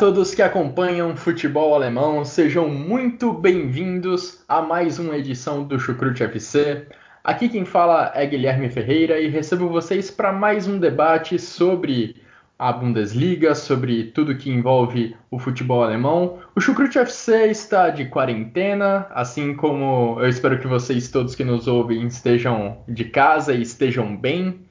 Todos que acompanham futebol alemão, sejam muito bem-vindos a mais uma edição do Chucrute FC. Aqui quem fala é Guilherme Ferreira e recebo vocês para mais um debate sobre a Bundesliga, sobre tudo que envolve o futebol alemão. O Chucrute FC está de quarentena, assim como eu espero que vocês todos que nos ouvem estejam de casa e estejam bem.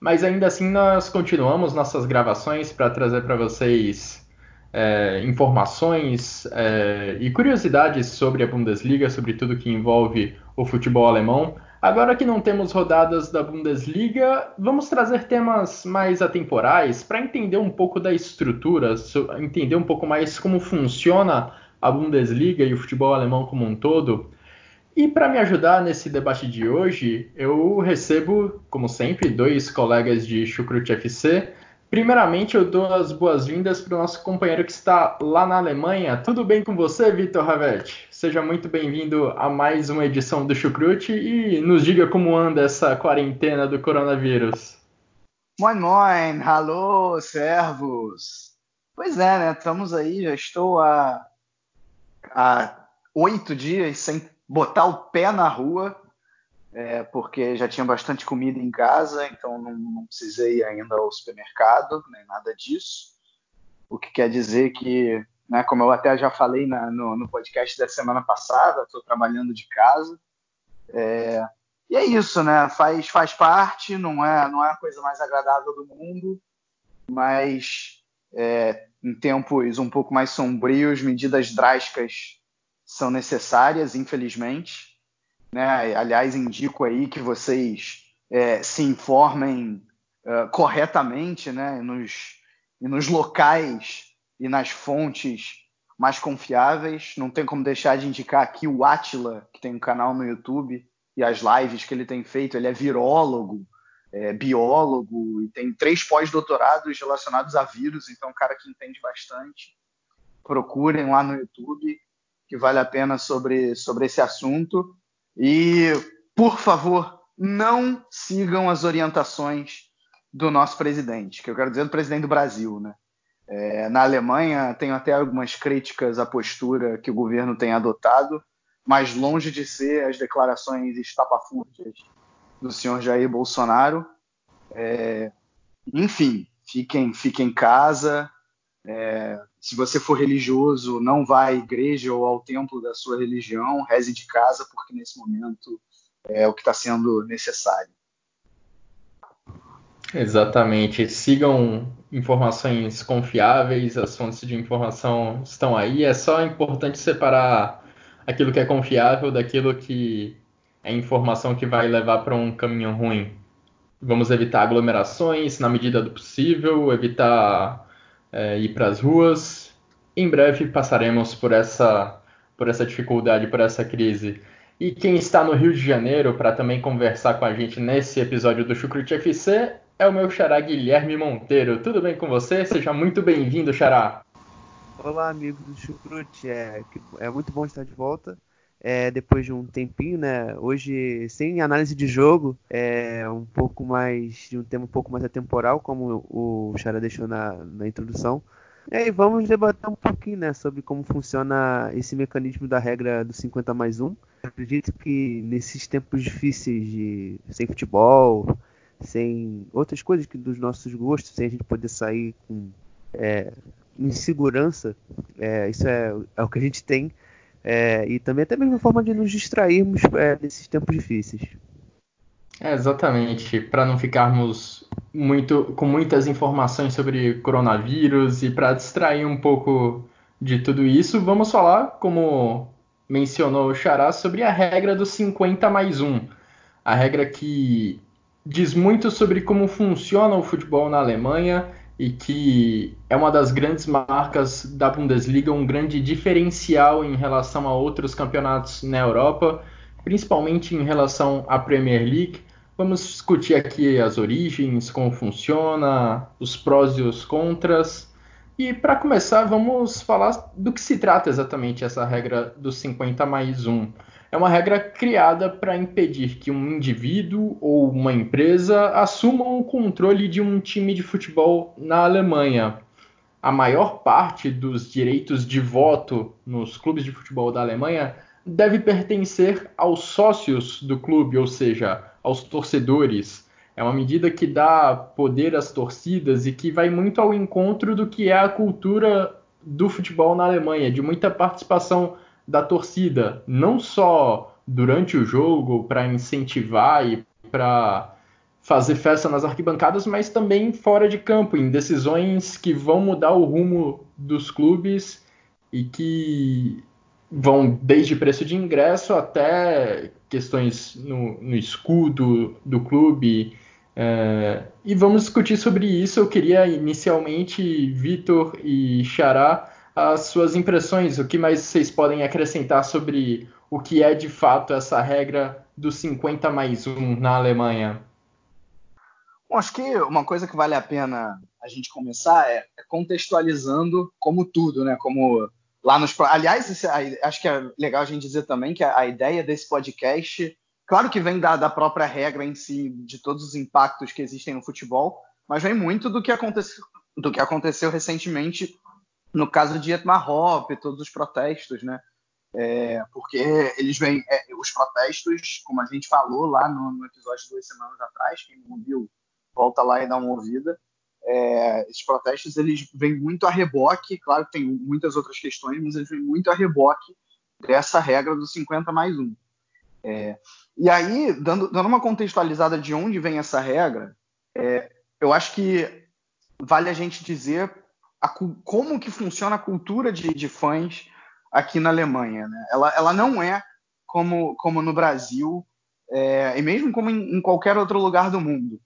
Mas ainda assim nós continuamos nossas gravações para trazer para vocês é, informações é, e curiosidades sobre a Bundesliga, sobre tudo que envolve o futebol alemão. Agora que não temos rodadas da Bundesliga, vamos trazer temas mais atemporais para entender um pouco da estrutura, entender um pouco mais como funciona a Bundesliga e o futebol alemão como um todo. E para me ajudar nesse debate de hoje, eu recebo, como sempre, dois colegas de Chucrut FC. Primeiramente, eu dou as boas-vindas para o nosso companheiro que está lá na Alemanha. Tudo bem com você, Vitor Ravetti? Seja muito bem-vindo a mais uma edição do Chucrute e nos diga como anda essa quarentena do coronavírus. Moin, moin, alô, servos. Pois é, né? Estamos aí, já estou há, oito dias sem botar o pé na rua é, porque já tinha bastante comida em casa, então não, não, precisei ainda ao supermercado, nem nada disso. O que quer dizer que, né, como eu até já falei na, no, no, podcast da semana passada, estou trabalhando de casa. É, e é isso, né? Faz, faz parte, não é, não é a coisa mais agradável do mundo, mas é, em tempos um pouco mais sombrios, medidas drásticas são necessárias, infelizmente. Né? Aliás, indico aí que vocês é, se informem uh, corretamente né? nos, nos locais e nas fontes mais confiáveis. Não tem como deixar de indicar aqui o Atila, que tem um canal no YouTube, e as lives que ele tem feito. Ele é virólogo, é, biólogo, e tem três pós-doutorados relacionados a vírus, então é um cara que entende bastante. Procurem lá no YouTube, que vale a pena sobre, sobre esse assunto. E, por favor, não sigam as orientações do nosso presidente, que eu quero dizer do presidente do Brasil, né? É, na Alemanha, tenho até algumas críticas à postura que o governo tem adotado, mas longe de ser as declarações estapafúrdias do senhor Jair Bolsonaro. É, enfim, fiquem, fiquem em casa. É, se você for religioso, não vá à igreja ou ao templo da sua religião, reze de casa, porque nesse momento é o que está sendo necessário. Exatamente. Sigam informações confiáveis, as fontes de informação estão aí. É só importante separar aquilo que é confiável daquilo que é informação que vai levar para um caminho ruim. Vamos evitar aglomerações na medida do possível, evitar é, ir para as ruas. Em breve passaremos por essa, por essa dificuldade, por essa crise. E quem está no Rio de Janeiro para também conversar com a gente nesse episódio do Chucrute FC é o meu xará Guilherme Monteiro. Tudo bem com você? Seja muito bem-vindo, xará. Olá, amigos do Chucrute. É, é muito bom estar de volta. É, depois de um tempinho, né? Hoje, sem análise de jogo, é um pouco mais de um tema um pouco mais atemporal, como o Chara deixou na, na introdução. E aí vamos debater um pouquinho, né, sobre como funciona esse mecanismo da regra do 50 mais 1. acredito que nesses tempos difíceis de sem futebol, sem outras coisas que dos nossos gostos, sem a gente poder sair com é, insegurança, é, isso é, é o que a gente tem é, e também até mesmo forma de nos distrairmos é, nesses tempos difíceis. É, exatamente, para não ficarmos muito com muitas informações sobre coronavírus e para distrair um pouco de tudo isso, vamos falar, como mencionou o Xará, sobre a regra do 50 mais 1. A regra que diz muito sobre como funciona o futebol na Alemanha e que é uma das grandes marcas da Bundesliga, um grande diferencial em relação a outros campeonatos na Europa, principalmente em relação à Premier League. Vamos discutir aqui as origens, como funciona, os prós e os contras. E para começar, vamos falar do que se trata exatamente essa regra dos 50 mais 1 é uma regra criada para impedir que um indivíduo ou uma empresa assumam o controle de um time de futebol na Alemanha. A maior parte dos direitos de voto nos clubes de futebol da Alemanha deve pertencer aos sócios do clube, ou seja, aos torcedores. É uma medida que dá poder às torcidas e que vai muito ao encontro do que é a cultura do futebol na Alemanha, de muita participação da torcida, não só durante o jogo para incentivar e para fazer festa nas arquibancadas, mas também fora de campo, em decisões que vão mudar o rumo dos clubes e que vão desde preço de ingresso até questões no, no escudo do clube. É, e vamos discutir sobre isso. Eu queria inicialmente, Vitor e Xará, as suas impressões, o que mais vocês podem acrescentar sobre o que é de fato essa regra dos 50 mais 1 na Alemanha? Bom, acho que uma coisa que vale a pena a gente começar é, contextualizando como tudo, né? Como lá nos. Aliás, acho que é legal a gente dizer também que a, ideia desse podcast, claro que vem da, da própria regra em si, de todos os impactos que existem no futebol, mas vem muito do que aconteceu, do que aconteceu recentemente no caso de Etmar Hop, todos os protestos, né? É, porque eles vêm, é, os protestos, como a gente falou lá no, no, episódio de duas semanas atrás, quem não viu, volta lá e dá uma ouvida. É, esses protestos eles vêm muito a reboque, claro que tem muitas outras questões, mas eles vêm muito a reboque dessa regra do 50 mais 1. É, e aí, dando, dando, uma contextualizada de onde vem essa regra, é, eu acho que vale a gente dizer a, como que funciona a cultura de, de fãs aqui na Alemanha. Né? Ela, ela não é como, como no Brasil, é, e mesmo como em, em, qualquer outro lugar do mundo.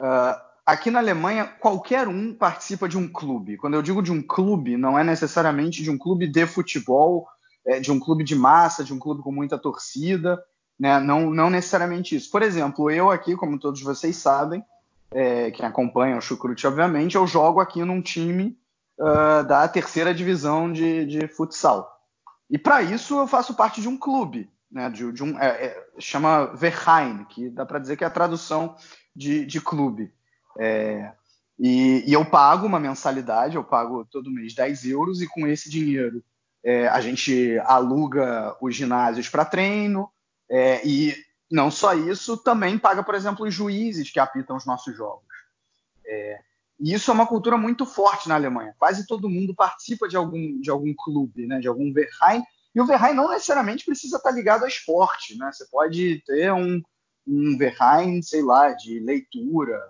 Uh, aqui na Alemanha, qualquer um participa de um clube. Quando eu digo de um clube, não é necessariamente de um clube de futebol, é, de um clube de massa, de um clube com muita torcida, né? não, não necessariamente isso. Por exemplo, eu aqui, como todos vocês sabem, é, quem acompanha o Chucrute, obviamente, eu jogo aqui num time uh, da terceira divisão de, de futsal. E para isso eu faço parte de um clube, né, de, de um, é, é, chama Verein, que dá para dizer que é a tradução de, de clube. É, e, e, eu pago uma mensalidade, eu pago todo mês 10 euros, e com esse dinheiro é, a gente aluga os ginásios para treino, é, e não só isso, também paga, por exemplo, os juízes que apitam os nossos jogos. E isso é uma cultura muito forte na Alemanha. Quase todo mundo participa de algum, de algum clube, né, de algum Verein. E o Verein não necessariamente precisa estar ligado ao esporte. Né? Você pode ter um, um Verein, sei lá, de leitura,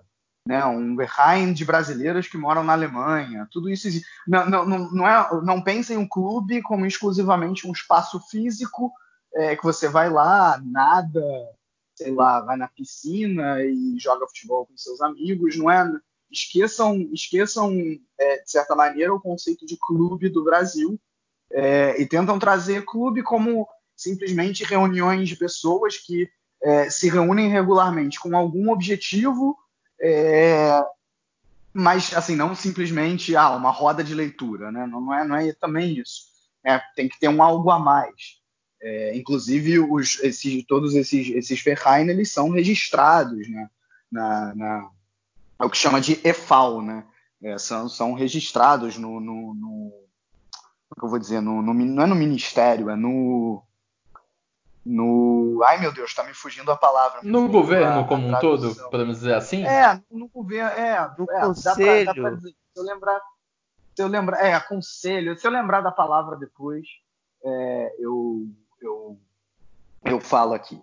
né? um Verein de brasileiros que moram na Alemanha. Tudo isso. Não, não, não, é, não pense em um clube como exclusivamente um espaço físico é, que você vai lá, nada, sei lá, vai na piscina e joga futebol com seus amigos. Não é esqueçam, esqueçam é, de certa maneira, o conceito de clube do Brasil é, e tentam trazer clube como simplesmente reuniões de pessoas que é, se reúnem regularmente com algum objetivo, é, mas assim não simplesmente ah, uma roda de leitura, né? não, não, é, não é também isso. É, tem que ter um algo a mais. É, inclusive os, esses, todos esses, esses Ferrain, eles são registrados né? na, na é o que chama de EFAL, né? É, são, são registrados no, no, no como é eu vou dizer, no, no, não é no ministério, é no no. Ai meu Deus, está me fugindo a palavra. No governo a, como a um todo, podemos dizer assim? É, no governo, é, no é, conselho. Dá pra, dá pra dizer, se eu lembrar, se eu lembrar, é, conselho, se eu lembrar da palavra depois, é, eu, eu, eu falo aqui.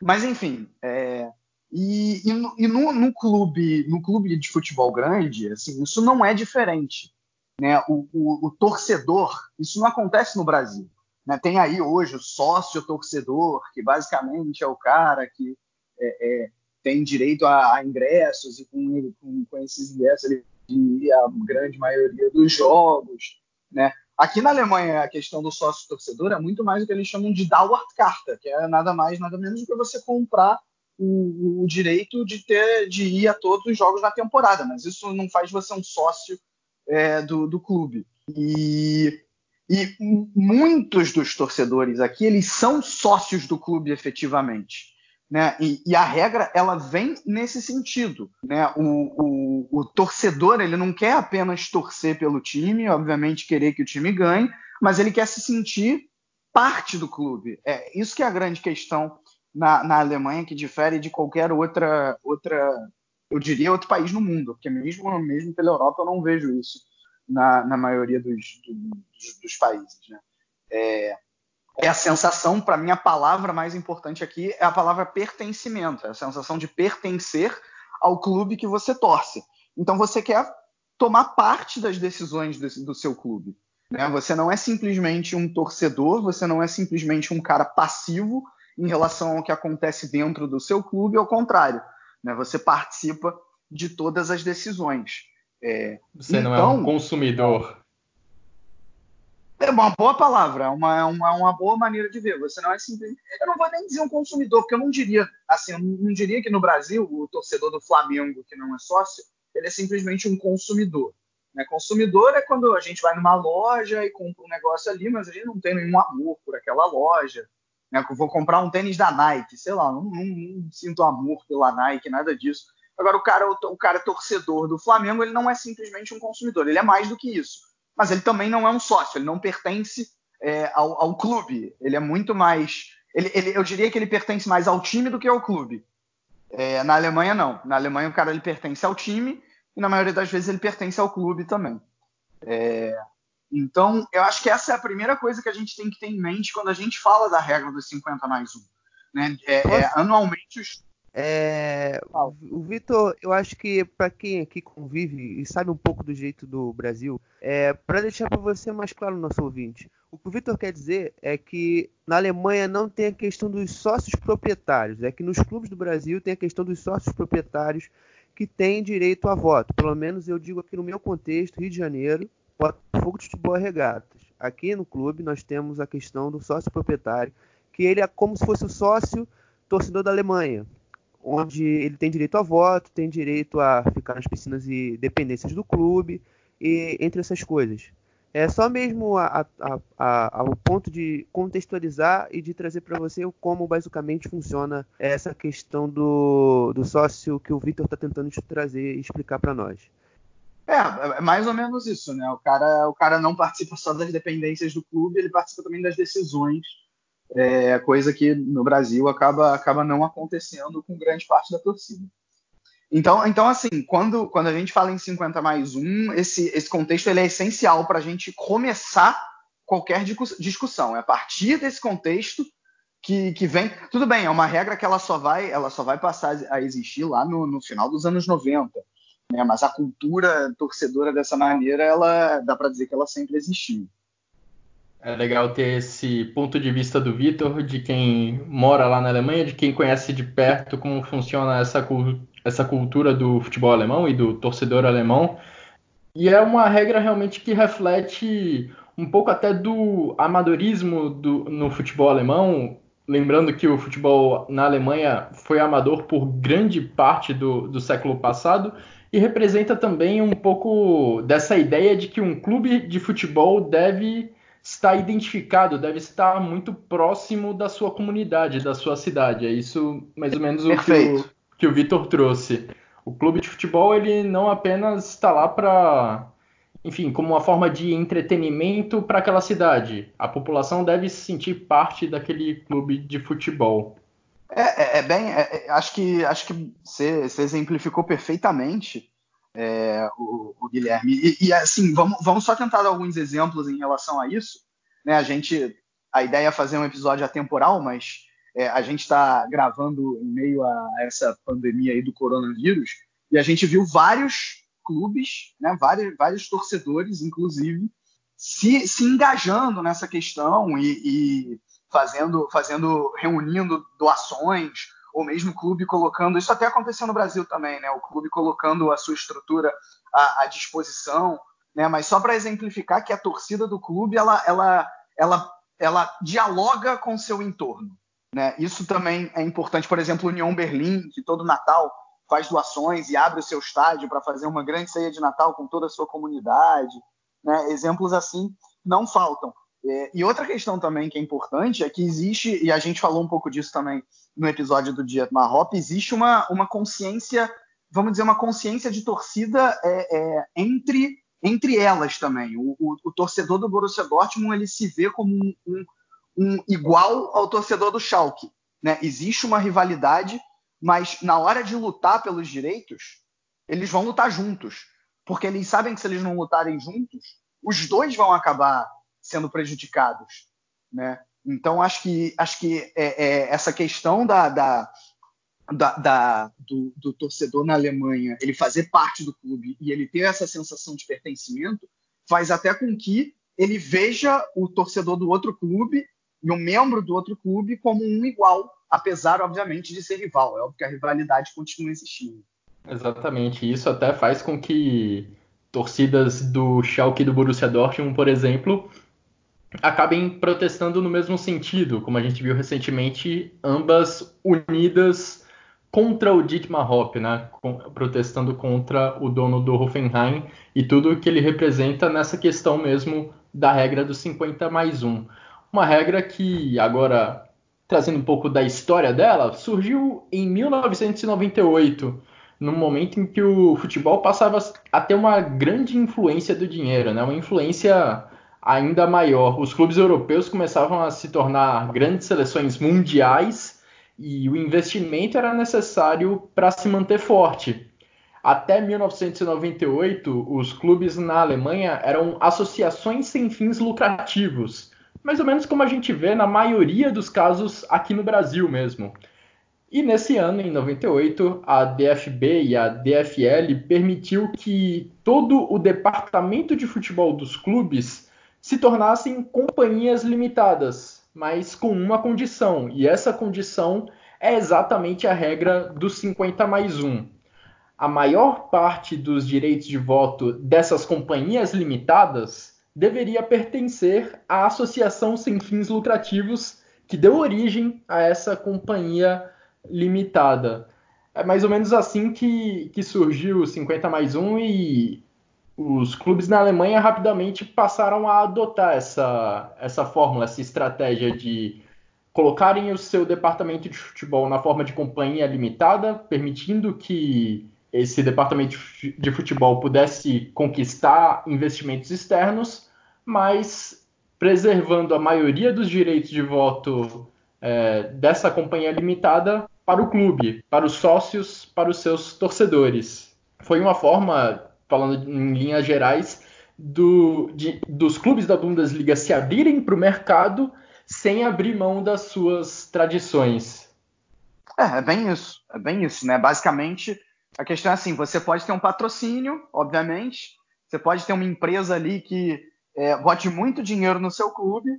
Mas enfim, é, e, e, no, e no, no, clube, no clube de futebol grande, assim, isso não é diferente. Né? O, o, o torcedor, isso não acontece no Brasil. Né? Tem aí hoje o sócio torcedor, que basicamente é o cara que é, é, tem direito a, a, ingressos e com, com, com esses ingressos ele ir a grande maioria dos jogos, né? Aqui na Alemanha, a questão do sócio torcedor é muito mais o que eles chamam de Dauerkarte, que é nada mais, nada menos do que você comprar o, o, direito de ter de ir a todos os jogos na temporada, mas isso não faz você um sócio é, do, do clube. E, e muitos dos torcedores aqui eles são sócios do clube efetivamente. Né? E, e, a regra ela vem nesse sentido. Né? O, o, o, torcedor ele não quer apenas torcer pelo time, obviamente querer que o time ganhe, mas ele quer se sentir parte do clube. É isso que é a grande questão na, na Alemanha que difere de qualquer outra outra eu diria outro país no mundo, porque mesmo mesmo pela Europa eu não vejo isso na, na maioria dos, dos, dos países. Né? É, é a sensação, para mim, a palavra mais importante aqui é a palavra pertencimento, é a sensação de pertencer ao clube que você torce. Então você quer tomar parte das decisões desse, do seu clube. Né? Você não é simplesmente um torcedor, você não é simplesmente um cara passivo em relação ao que acontece dentro do seu clube, ao contrário. Né? Você participa de todas as decisões. É, você então, não é um então, consumidor. É uma boa palavra, é uma, é uma, uma boa maneira de ver. Você não é simplesmente. Eu não vou nem dizer um consumidor, porque eu não diria, assim, eu não diria que no Brasil o torcedor do Flamengo que não é sócio, ele é simplesmente um consumidor. Né? Consumidor é quando a gente vai numa loja e compra um negócio ali, mas a gente não tem nenhum amor por aquela loja. Né? Vou comprar um tênis da Nike, sei lá, não, não, não sinto amor pela Nike, nada disso. Agora, o cara, o cara torcedor do Flamengo, ele não é simplesmente um consumidor, ele é mais do que isso mas ele também não é um sócio, ele não pertence é, ao, ao, clube. Ele é muito mais. Ele, ele, eu diria que ele pertence mais ao time do que ao clube. É, na Alemanha, não. Na Alemanha, o cara ele pertence ao time e, na maioria das vezes, ele pertence ao clube também. É, então, eu acho que essa é a primeira coisa que a gente tem que ter em mente quando a gente fala da regra dos 50 mais 1. Né? É, é anualmente, os, é, o Vitor, eu acho que para quem aqui convive e sabe um pouco do jeito do Brasil, é, para deixar para você mais claro, nosso ouvinte, o que o Vitor quer dizer é que na Alemanha não tem a questão dos sócios proprietários, é que nos clubes do Brasil tem a questão dos sócios proprietários que têm direito a voto. Pelo menos eu digo aqui no meu contexto, Rio de Janeiro, Botafogo de Futebol Regatas. Aqui no clube nós temos a questão do sócio proprietário, que ele é como se fosse o sócio torcedor da Alemanha onde ele tem direito a voto, tem direito a ficar nas piscinas e dependências do clube, e entre essas coisas. É só mesmo a, a, a, ao ponto de contextualizar e de trazer para você como basicamente funciona essa questão do, do sócio que o Victor está tentando trazer e explicar para nós. É, é mais ou menos isso, né? O cara, o cara não participa só das dependências do clube, ele participa também das decisões é, coisa que no Brasil acaba, acaba não acontecendo com grande parte da torcida. Então, então assim, quando, quando a gente fala em 50 mais 1, esse, esse contexto ele é essencial para a gente começar qualquer discussão. É a partir desse contexto que, que vem. Tudo bem, é uma regra que ela só vai, ela só vai passar a existir lá no, no final dos anos 90. Né? Mas a cultura torcedora dessa maneira, ela dá para dizer que ela sempre existiu. É legal ter esse ponto de vista do Vitor, de quem mora lá na Alemanha, de quem conhece de perto como funciona essa, essa cultura do futebol alemão e do torcedor alemão. E é uma regra realmente que reflete um pouco até do amadorismo do, no futebol alemão. Lembrando que o futebol na Alemanha foi amador por grande parte do, do século passado e representa também um pouco dessa ideia de que um clube de futebol deve está identificado, deve estar muito próximo da sua comunidade, da sua cidade. É isso mais ou menos o que o, que o Vitor trouxe. O clube de futebol ele não apenas está lá para, enfim, como uma forma de entretenimento para aquela cidade. A população deve se sentir parte daquele clube de futebol. É, é, é bem, é, é acho que acho que você, exemplificou perfeitamente é, o, o, Guilherme. E, e, assim, vamos, vamos só tentar dar alguns exemplos em relação a isso. Né? A gente, a ideia é fazer um episódio atemporal, mas é, a gente está gravando em meio a essa pandemia aí do coronavírus e a gente viu vários clubes, né? vários, vários torcedores, inclusive, se, se engajando nessa questão e, e fazendo, fazendo, reunindo doações ou mesmo o clube colocando, isso até aconteceu no Brasil também, né? O clube colocando a sua estrutura à, à disposição, né? Mas só para exemplificar que a torcida do clube ela, ela, ela, ela dialoga com seu entorno, né? Isso também é importante. Por exemplo, União Berlim, que todo Natal faz doações e abre o seu estádio para fazer uma grande ceia de Natal com toda a sua comunidade, né? Exemplos assim não faltam. É, e outra questão também que é importante é que existe, e a gente falou um pouco disso também no episódio do Dia Marrop, existe uma, uma consciência, vamos dizer, uma consciência de torcida é, é, entre, entre elas também. O, o, o, torcedor do Borussia Dortmund ele se vê como um, um, um igual ao torcedor do Schalke. Né? Existe uma rivalidade, mas na hora de lutar pelos direitos, eles vão lutar juntos. Porque eles sabem que se eles não lutarem juntos, os dois vão acabar sendo prejudicados, né? Então acho que acho que é, é, essa questão da, da, da, da do, do, torcedor na Alemanha ele fazer parte do clube e ele ter essa sensação de pertencimento faz até com que ele veja o torcedor do outro clube e o membro do outro clube como um igual, apesar obviamente de ser rival. É óbvio que a rivalidade continua existindo. Exatamente. Isso até faz com que torcidas do Schalke e do Borussia Dortmund, por exemplo, acabem protestando no mesmo sentido, como a gente viu recentemente, ambas unidas contra o Dietmar Hopp, né? protestando contra o dono do Hoffenheim e tudo que ele representa nessa questão mesmo da regra dos 50 mais 1. Uma regra que, agora trazendo um pouco da história dela, surgiu em 1998, no momento em que o futebol passava a ter uma grande influência do dinheiro, né? uma influência ainda maior. Os clubes europeus começavam a se tornar grandes seleções mundiais e o investimento era necessário para se manter forte. Até 1998, os clubes na Alemanha eram associações sem fins lucrativos, mais ou menos como a gente vê na maioria dos casos aqui no Brasil mesmo. E nesse ano, em 98, a DFB e a DFL permitiu que todo o departamento de futebol dos clubes se tornassem companhias limitadas, mas com uma condição, e essa condição é exatamente a regra dos 50 mais 1. A maior parte dos direitos de voto dessas companhias limitadas deveria pertencer à associação sem fins lucrativos que deu origem a essa companhia limitada. É mais ou menos assim que, que surgiu o 50 mais 1 e os clubes na Alemanha rapidamente passaram a adotar essa, essa fórmula, essa estratégia de colocarem o seu departamento de futebol na forma de companhia limitada, permitindo que esse departamento de futebol pudesse conquistar investimentos externos, mas preservando a maioria dos direitos de voto é, dessa companhia limitada para o clube, para os sócios, para os seus torcedores. Foi uma forma falando em linhas gerais, do, de, dos clubes da Bundesliga se abrirem para o mercado sem abrir mão das suas tradições. É, é bem isso, é bem isso, né? Basicamente, a questão é assim: você pode ter um patrocínio, obviamente, você pode ter uma empresa ali que é, bote muito dinheiro no seu clube,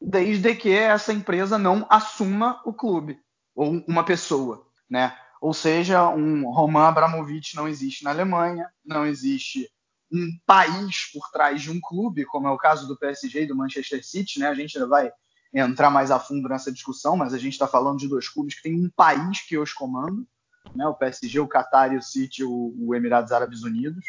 desde que essa empresa não assuma o clube ou uma pessoa, né? Ou seja, um Roman Abramovich não existe na Alemanha, não existe um país por trás de um clube, como é o caso do PSG e do Manchester City, né? A gente ainda vai entrar mais a fundo nessa discussão, mas a gente está falando de dois clubes que têm um país que os comanda, né? O PSG, o Qatar e o City, o, o Emirados Árabes Unidos.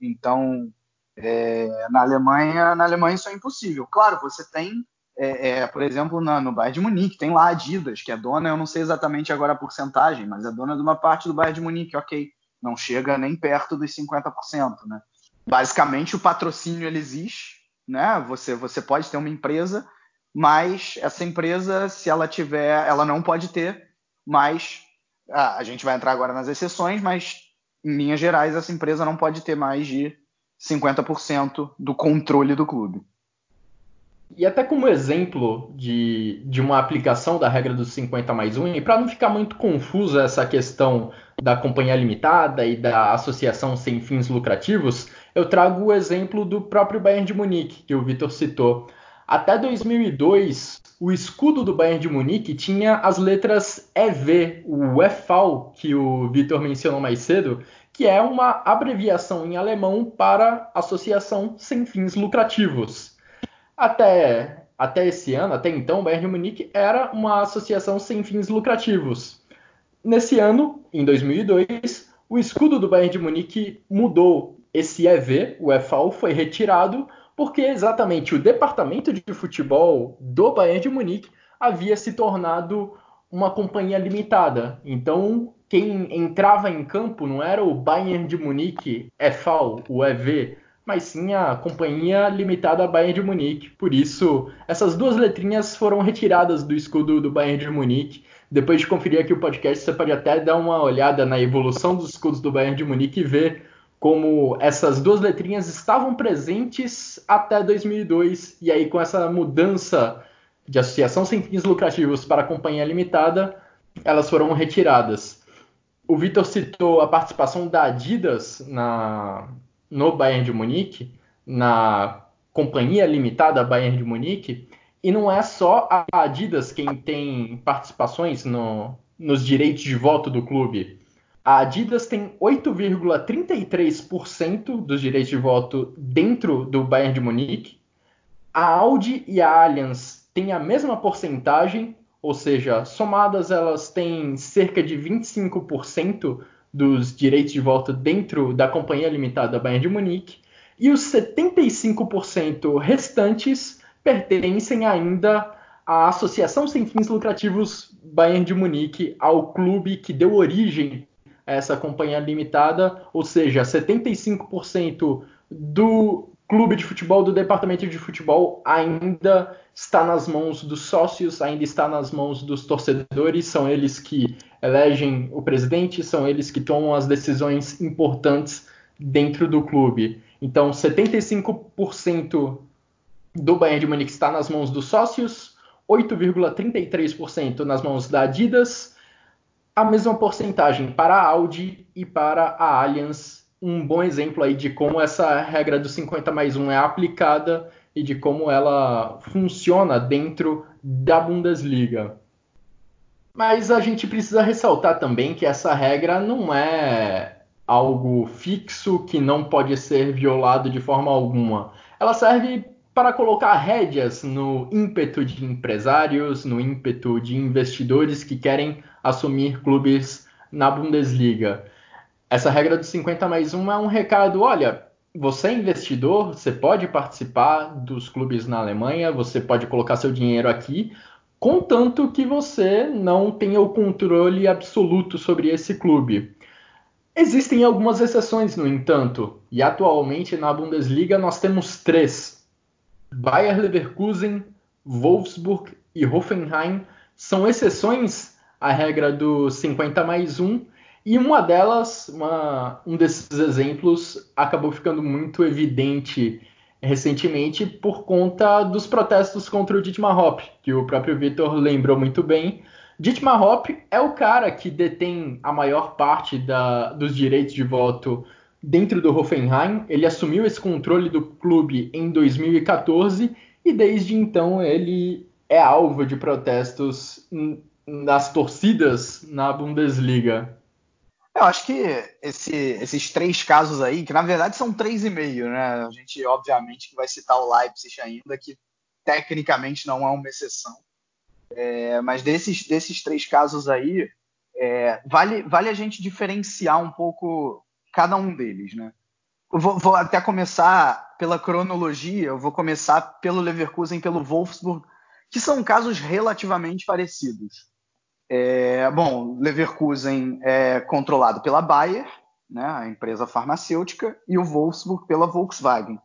Então, é, na Alemanha, na Alemanha isso é impossível. Claro, você tem é, é, por exemplo, na, no Bayern de Munique, tem lá a Adidas, que é dona, eu não sei exatamente agora a porcentagem, mas é dona de uma parte do Bayern de Munique, ok, não chega nem perto dos 50%, né? Basicamente, o patrocínio ele existe, né? Você, você pode ter uma empresa, mas essa empresa, se ela tiver, ela não pode ter mais. Ah, a gente vai entrar agora nas exceções, mas em linhas gerais, essa empresa não pode ter mais de 50% do controle do clube. E até como exemplo de, de uma aplicação da regra dos 50 mais 1, e para não ficar muito confusa essa questão da companhia limitada e da associação sem fins lucrativos, eu trago o exemplo do próprio Bayern de Munique, que o Vitor citou. Até 2002, o escudo do Bayern de Munique tinha as letras EV, o EFAL, que o Vitor mencionou mais cedo, que é uma abreviação em alemão para Associação Sem Fins Lucrativos. Até, até esse ano, até então, o Bayern de Munique era uma associação sem fins lucrativos. Nesse ano, em 2002, o escudo do Bayern de Munique mudou. Esse EV, o EFAL, foi retirado porque exatamente o departamento de futebol do Bayern de Munique havia se tornado uma companhia limitada. Então, quem entrava em campo não era o Bayern de Munique EFAL, o EV, mas sim a companhia limitada Bayern de Munique. Por isso, essas duas letrinhas foram retiradas do escudo do Bayern de Munique. Depois de conferir aqui o podcast, você pode até dar uma olhada na evolução dos escudos do Bayern de Munique e ver como essas duas letrinhas estavam presentes até 2002 e aí com essa mudança de associação sem fins lucrativos para companhia limitada, elas foram retiradas. O Vitor citou a participação da Adidas na, no Bayern de Munique, na companhia limitada Bayern de Munique, e não é só a Adidas quem tem participações no, nos direitos de voto do clube. A Adidas tem 8,33% dos direitos de voto dentro do Bayern de Munique. A Audi e a Allianz têm a mesma porcentagem, ou seja, somadas elas têm cerca de 25% dos direitos de voto dentro da companhia limitada Bayern de Munique. E os 75% restantes pertencem ainda à Associação Sem Fins Lucrativos Bayern de Munique, ao clube que deu origem essa companhia limitada, ou seja, 75% do clube de futebol, do departamento de futebol, ainda está nas mãos dos sócios, ainda está nas mãos dos torcedores, são eles que elegem o presidente, são eles que tomam as decisões importantes dentro do clube. Então, 75% do Bayern de Munique está nas mãos dos sócios, 8,33% nas mãos da Adidas, a mesma porcentagem para a Audi e para a Allianz. Um bom exemplo aí de como essa regra do 50 mais 1 é aplicada e de como ela funciona dentro da Bundesliga. Mas a gente precisa ressaltar também que essa regra não é algo fixo que não pode ser violado de forma alguma. Ela serve para colocar rédeas no ímpeto de empresários, no ímpeto de investidores que querem assumir clubes na Bundesliga. Essa regra do 50 mais 1 é um recado, olha, você é investidor, você pode participar dos clubes na Alemanha, você pode colocar seu dinheiro aqui, contanto que você não tenha o controle absoluto sobre esse clube. Existem algumas exceções, no entanto, e atualmente na Bundesliga nós temos três Bayer Leverkusen, Wolfsburg e Hoffenheim são exceções à regra do 50 mais 1, e uma delas, uma, um desses exemplos, acabou ficando muito evidente recentemente por conta dos protestos contra o Dietmar Hopp, que o próprio Vitor lembrou muito bem. Dietmar Hopp é o cara que detém a maior parte da, dos direitos de voto dentro do Hoffenheim. Ele assumiu esse controle do clube em 2014 e desde então ele é alvo de protestos nas torcidas na Bundesliga. Eu acho que esse, esses três casos aí, que na verdade são três e meio, né? A gente obviamente que vai citar o Leipzig ainda, que tecnicamente não é uma exceção. É, mas desses, desses três casos aí, é, vale, vale a gente diferenciar um pouco cada um deles, né? Eu vou, vou, até começar pela cronologia, eu vou começar pelo Leverkusen pelo Wolfsburg, que são casos relativamente parecidos. É, bom, Leverkusen é controlado pela Bayer, né, a empresa farmacêutica, e o Wolfsburg pela Volkswagen.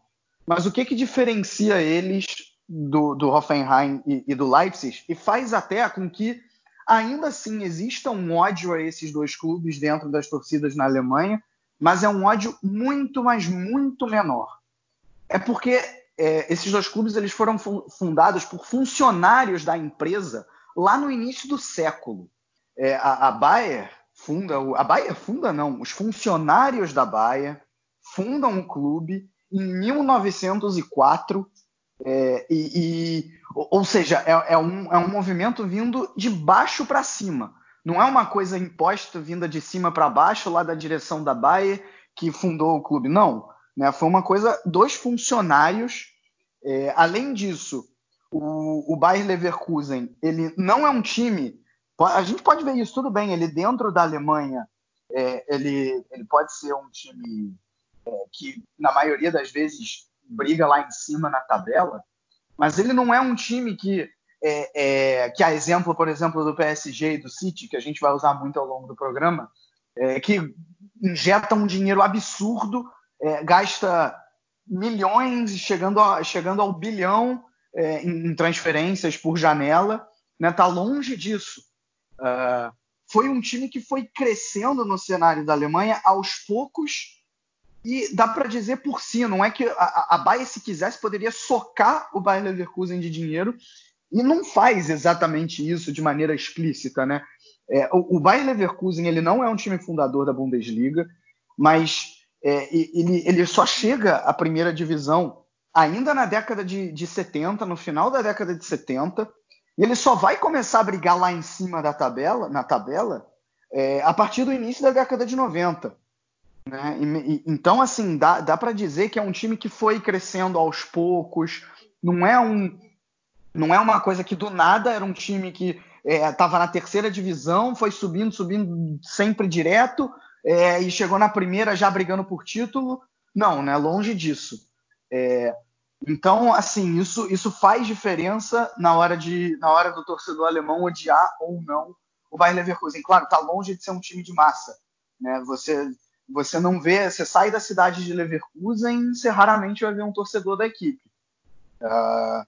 Mas o que, que diferencia eles do, do Hoffenheim e, e, do Leipzig e faz até com que ainda assim exista um ódio a esses dois clubes dentro das torcidas na Alemanha, mas é um ódio muito, mas muito menor. É porque é, esses dois clubes eles foram fundados por funcionários da empresa lá no início do século. É, a, a Bayer funda, a Bayer funda não, os funcionários da Bayer fundam o clube em 1904 É, e, e, ou seja, é, é, um, é um movimento vindo de baixo para cima. Não é uma coisa imposta vinda de cima para baixo, lá da direção da Bayer, que fundou o clube. Não. Né? Foi uma coisa dos funcionários. É, além disso, o, o Bayer Leverkusen ele não é um time. A gente pode ver isso tudo bem. Ele dentro da Alemanha, é, ele, ele pode ser um time é, que na maioria das vezes briga lá em cima na tabela, mas ele não é um time que é, é, que a exemplo, por exemplo, do PSG e do City, que a gente vai usar muito ao longo do programa, é, que injeta um dinheiro absurdo, é, gasta milhões, chegando, a, chegando ao bilhão é, em, em, transferências por janela, né? Tá longe disso. Uh, foi um time que foi crescendo no cenário da Alemanha aos poucos e dá para dizer por si, não é que a, a Bayern, se quisesse, poderia socar o Bayern Leverkusen de dinheiro e não faz exatamente isso de maneira explícita, né? É, o, o Bayern Leverkusen ele não é um time fundador da Bundesliga, mas é, ele, ele só chega à primeira divisão ainda na década de, de 70, no final da década de 70, e ele só vai começar a brigar lá em cima da tabela, na tabela, é, a partir do início da década de 90. Né? E, e, então, assim, dá, dá para dizer que é um time que foi crescendo aos poucos, não é um, não é uma coisa que do nada era um time que estava é, na terceira divisão, foi subindo, subindo sempre direto é, e chegou na primeira já brigando por título. Não, né? Longe disso. É, então, assim, isso, isso faz diferença na hora, de, na hora do torcedor alemão odiar ou não o Bayern Leverkusen. Claro, está longe de ser um time de massa. Né? Você, você não vê, você sai da cidade de Leverkusen, você raramente vai ver um torcedor da equipe. Uh,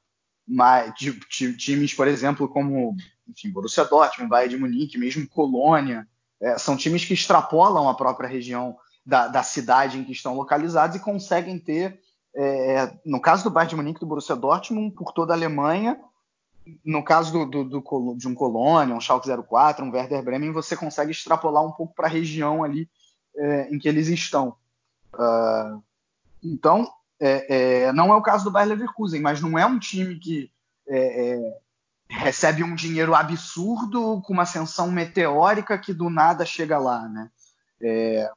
mas, de, de, times, por exemplo, como enfim, Borussia Dortmund, Bayern de Munique, mesmo Colônia, é, são times que extrapolam a própria região da, da, cidade em que estão localizados e conseguem ter, é, no caso do Bayern de Munique do Borussia Dortmund, por toda a Alemanha, no caso do, do, do, de um Colônia, um Schalke 04, um Werder Bremen, você consegue extrapolar um pouco para a região ali é, em que eles estão. Uh, então, é, é, não é o caso do Bayer Leverkusen, mas não é um time que é, é, recebe um dinheiro absurdo com uma ascensão meteórica que do nada chega lá, né? É,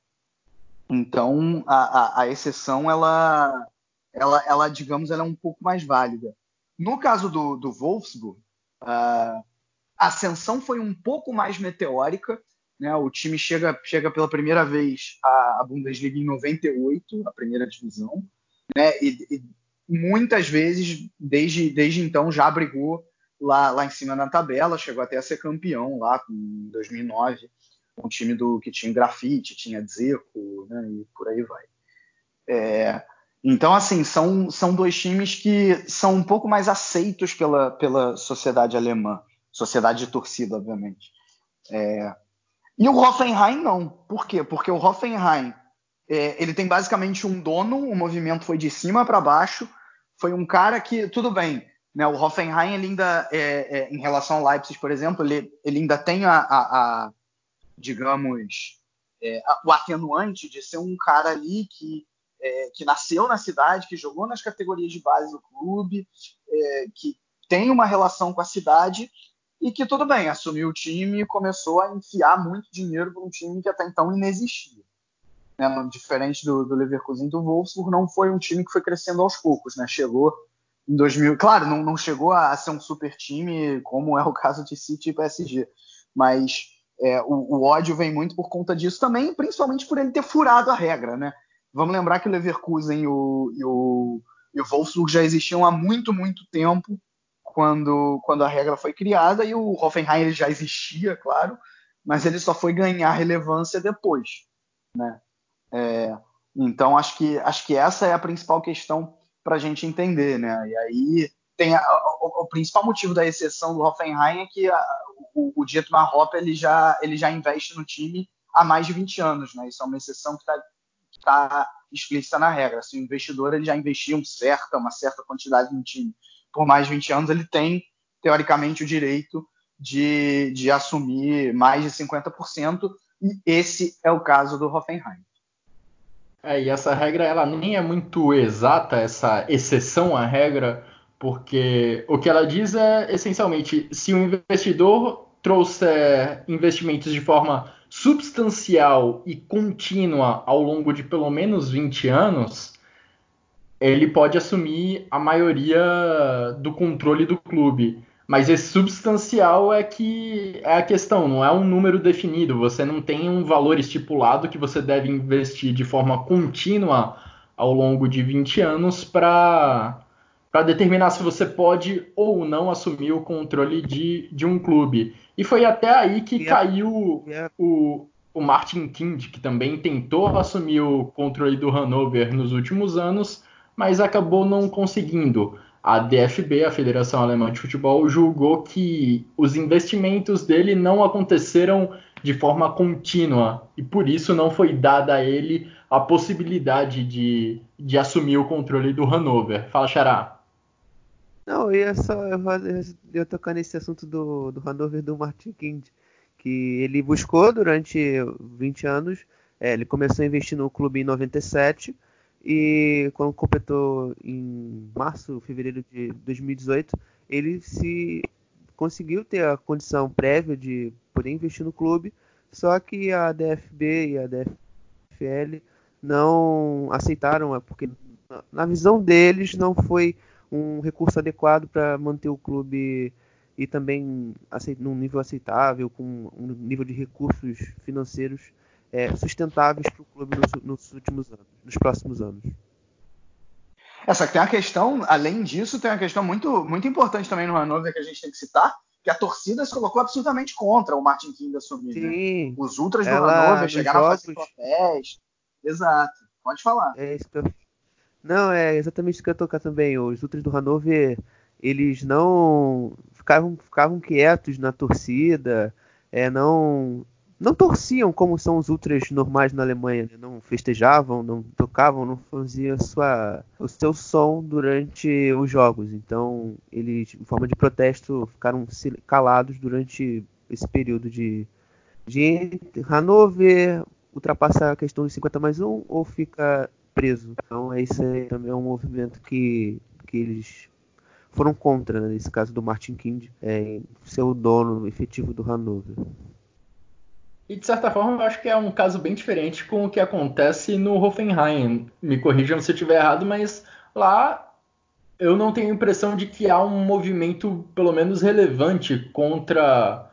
então a, a, a, exceção ela, ela, ela, digamos, ela é um pouco mais válida. No caso do, do Wolfsburg, a ascensão foi um pouco mais meteórica. Né? O time chega, chega pela primeira vez à, Bundesliga em 98, a primeira divisão né? E, e, muitas vezes, desde, desde então, já brigou lá, lá em cima na tabela, chegou até a ser campeão lá em 2009, um time do que tinha grafite, tinha Dzeko, né? E por aí vai. É, então, assim, são, são dois times que são um pouco mais aceitos pela, pela sociedade alemã, sociedade de torcida, obviamente. É, e o Hoffenheim não. Por quê? Porque o Hoffenheim é, ele tem basicamente um dono, o movimento foi de cima para baixo. Foi um cara que, tudo bem, né, o Hoffenheim ainda, é, é, em relação ao Leipzig, por exemplo, ele, ele ainda tem a, a, a digamos, é, a, o atenuante de ser um cara ali que, é, que nasceu na cidade, que jogou nas categorias de base do clube, é, que tem uma relação com a cidade e que, tudo bem, assumiu o time e começou a enfiar muito dinheiro para um time que até então inexistia né, diferente do, do Leverkusen do Wolfsburg, não foi um time que foi crescendo aos poucos, né? Chegou em 2000, claro, não, não chegou a, ser um super time como é o caso de City e PSG, mas é, o, o, ódio vem muito por conta disso também, principalmente por ele ter furado a regra, né? Vamos lembrar que o Leverkusen e o, e o, e o Wolfsburg já existiam há muito, muito tempo quando, quando a regra foi criada e o Hoffenheim já existia, claro, mas ele só foi ganhar relevância depois, né? É, então acho que acho que essa é a principal questão para a gente entender, né? E aí tem a, o, o, principal motivo da exceção do Hoffenheim é que a, o, o Dietmar Hopp ele já ele já investe no time há mais de 20 anos, né? Isso é uma exceção que está tá explícita na regra. Se o investidor ele já investiu um certa, uma certa quantidade no time por mais de 20 anos, ele tem teoricamente o direito de, de assumir mais de 50%, e esse é o caso do Hoffenheim. É, e essa regra ela nem é muito exata, essa exceção à regra, porque o que ela diz é essencialmente se o investidor trouxer investimentos de forma substancial e contínua ao longo de pelo menos 20 anos, ele pode assumir a maioria do controle do clube. Mas esse substancial é que é a questão, não é um número definido. Você não tem um valor estipulado que você deve investir de forma contínua ao longo de 20 anos para determinar se você pode ou não assumir o controle de, de um clube. E foi até aí que yeah. caiu yeah. o, o Martin Kind, que também tentou assumir o controle do Hannover nos últimos anos, mas acabou não conseguindo a DFB, a Federação Alemã de Futebol, julgou que os investimentos dele não aconteceram de forma contínua e por isso não foi dada a ele a possibilidade de, de assumir o controle do Hannover. Fala, Xará. Não, eu só eu, eu tocar nesse assunto do, do Hannover do Martin Kind, que ele buscou durante 20 anos, é, ele começou a investir no clube em 97 e quando completou em março, fevereiro de 2018, ele se conseguiu ter a condição prévia de poder investir no clube, só que a DFB e a DFL não aceitaram, é porque na visão deles não foi um recurso adequado para manter o clube e também num nível aceitável, com um nível de recursos financeiros é, sustentáveis para o clube nos, nos, últimos anos, nos próximos anos. Essa tem uma questão, além disso, tem uma questão muito, muito importante também no Hannover que a gente tem que citar, que a torcida se colocou absolutamente contra o Martin King assumir. Né? Sim. Né? Os ultras do Hannover chegaram jogos... a fazer papéis. Exato. Pode falar. É isso que eu... Não, é exatamente isso que eu ia tocar também. Os ultras do Hannover, eles não ficavam, ficavam quietos na torcida, é, não não torciam como são os ultras normais na Alemanha, né? não festejavam, não tocavam, não faziam sua, o seu som durante os jogos. Então, eles, em forma de protesto, ficaram calados durante esse período de, de Hanover ultrapassar a questão dos 50 mais 1 ou fica preso. Então, esse aí também é um movimento que, que eles foram contra, né? nesse caso do Martin Kind, é, ser o dono efetivo do Hanover. E de certa forma eu acho que é um caso bem diferente com o que acontece no Hoffenheim. Me corrijam se eu estiver errado, mas lá eu não tenho a impressão de que há um movimento, pelo menos relevante, contra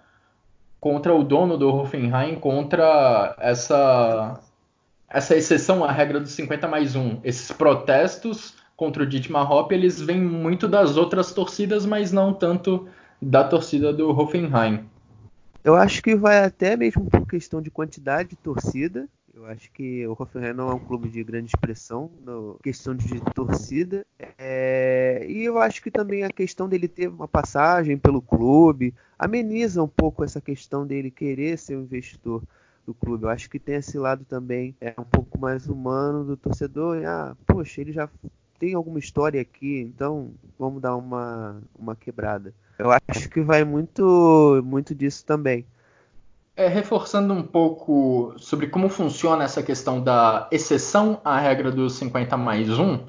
contra o dono do Hoffenheim, contra essa essa exceção à regra dos 50 mais 1. Esses protestos contra o Dietmar Hopp, eles vêm muito das outras torcidas, mas não tanto da torcida do Hoffenheim. Eu acho que vai até mesmo por questão de quantidade de torcida. Eu acho que o Hoffenheim não é um clube de grande expressão na questão de torcida. É... E eu acho que também a questão dele ter uma passagem pelo clube ameniza um pouco essa questão dele querer ser um investidor do clube. Eu acho que tem esse lado também é um pouco mais humano do torcedor. E, ah, poxa, ele já tem alguma história aqui, então vamos dar uma, uma quebrada. Eu acho que vai muito, muito disso também. É, reforçando um pouco sobre como funciona essa questão da exceção à regra dos 50 mais 1,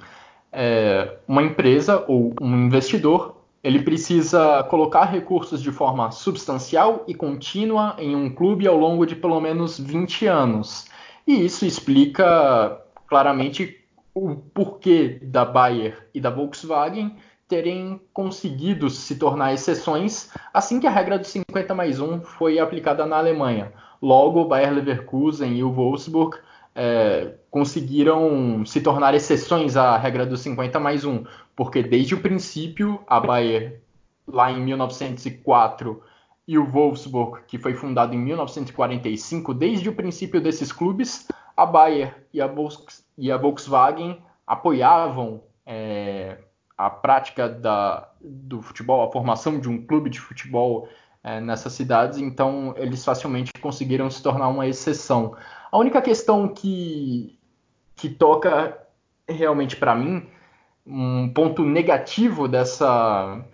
é, uma empresa ou um investidor ele precisa colocar recursos de forma substancial e contínua em um clube ao longo de pelo menos 20 anos. E isso explica claramente o porquê da Bayer e da Volkswagen terem conseguido se tornar exceções assim que a regra dos 50 mais 1 foi aplicada na Alemanha. Logo, o Bayer Leverkusen e o Wolfsburg é, conseguiram se tornar exceções à regra dos 50 mais 1, porque desde o princípio a Bayer, lá em 1904, e o Wolfsburg, que foi fundado em 1945, desde o princípio desses clubes, a Bayer e a, Volkswagen apoiavam é, a prática da, do futebol, a formação de um clube de futebol é, nessas cidades, então eles facilmente conseguiram se tornar uma exceção. A única questão que, que toca realmente para mim, um ponto negativo dessa,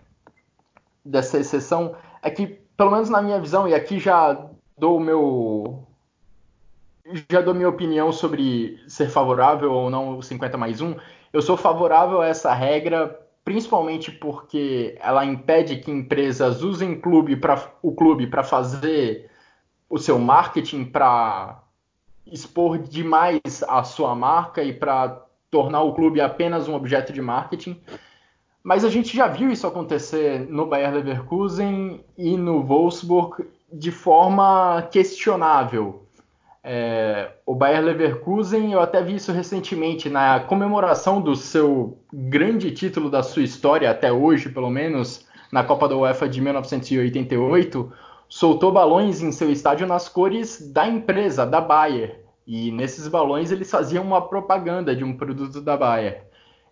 dessa exceção, é que, pelo menos na minha visão, e aqui já dou meu. Já dou minha opinião sobre ser favorável ou não o 50 mais 1 eu sou favorável a essa regra, principalmente porque ela impede que empresas usem clube pra, o clube para fazer o seu marketing, para expor demais a sua marca e para tornar o clube apenas um objeto de marketing. Mas a gente já viu isso acontecer no Bayer Leverkusen e no Wolfsburg de forma questionável. É, o Bayer Leverkusen, eu até vi isso recentemente, na comemoração do seu grande título da sua história, até hoje pelo menos, na Copa da UEFA de 1988, soltou balões em seu estádio nas cores da empresa, da Bayer. E nesses balões eles faziam uma propaganda de um produto da Bayer.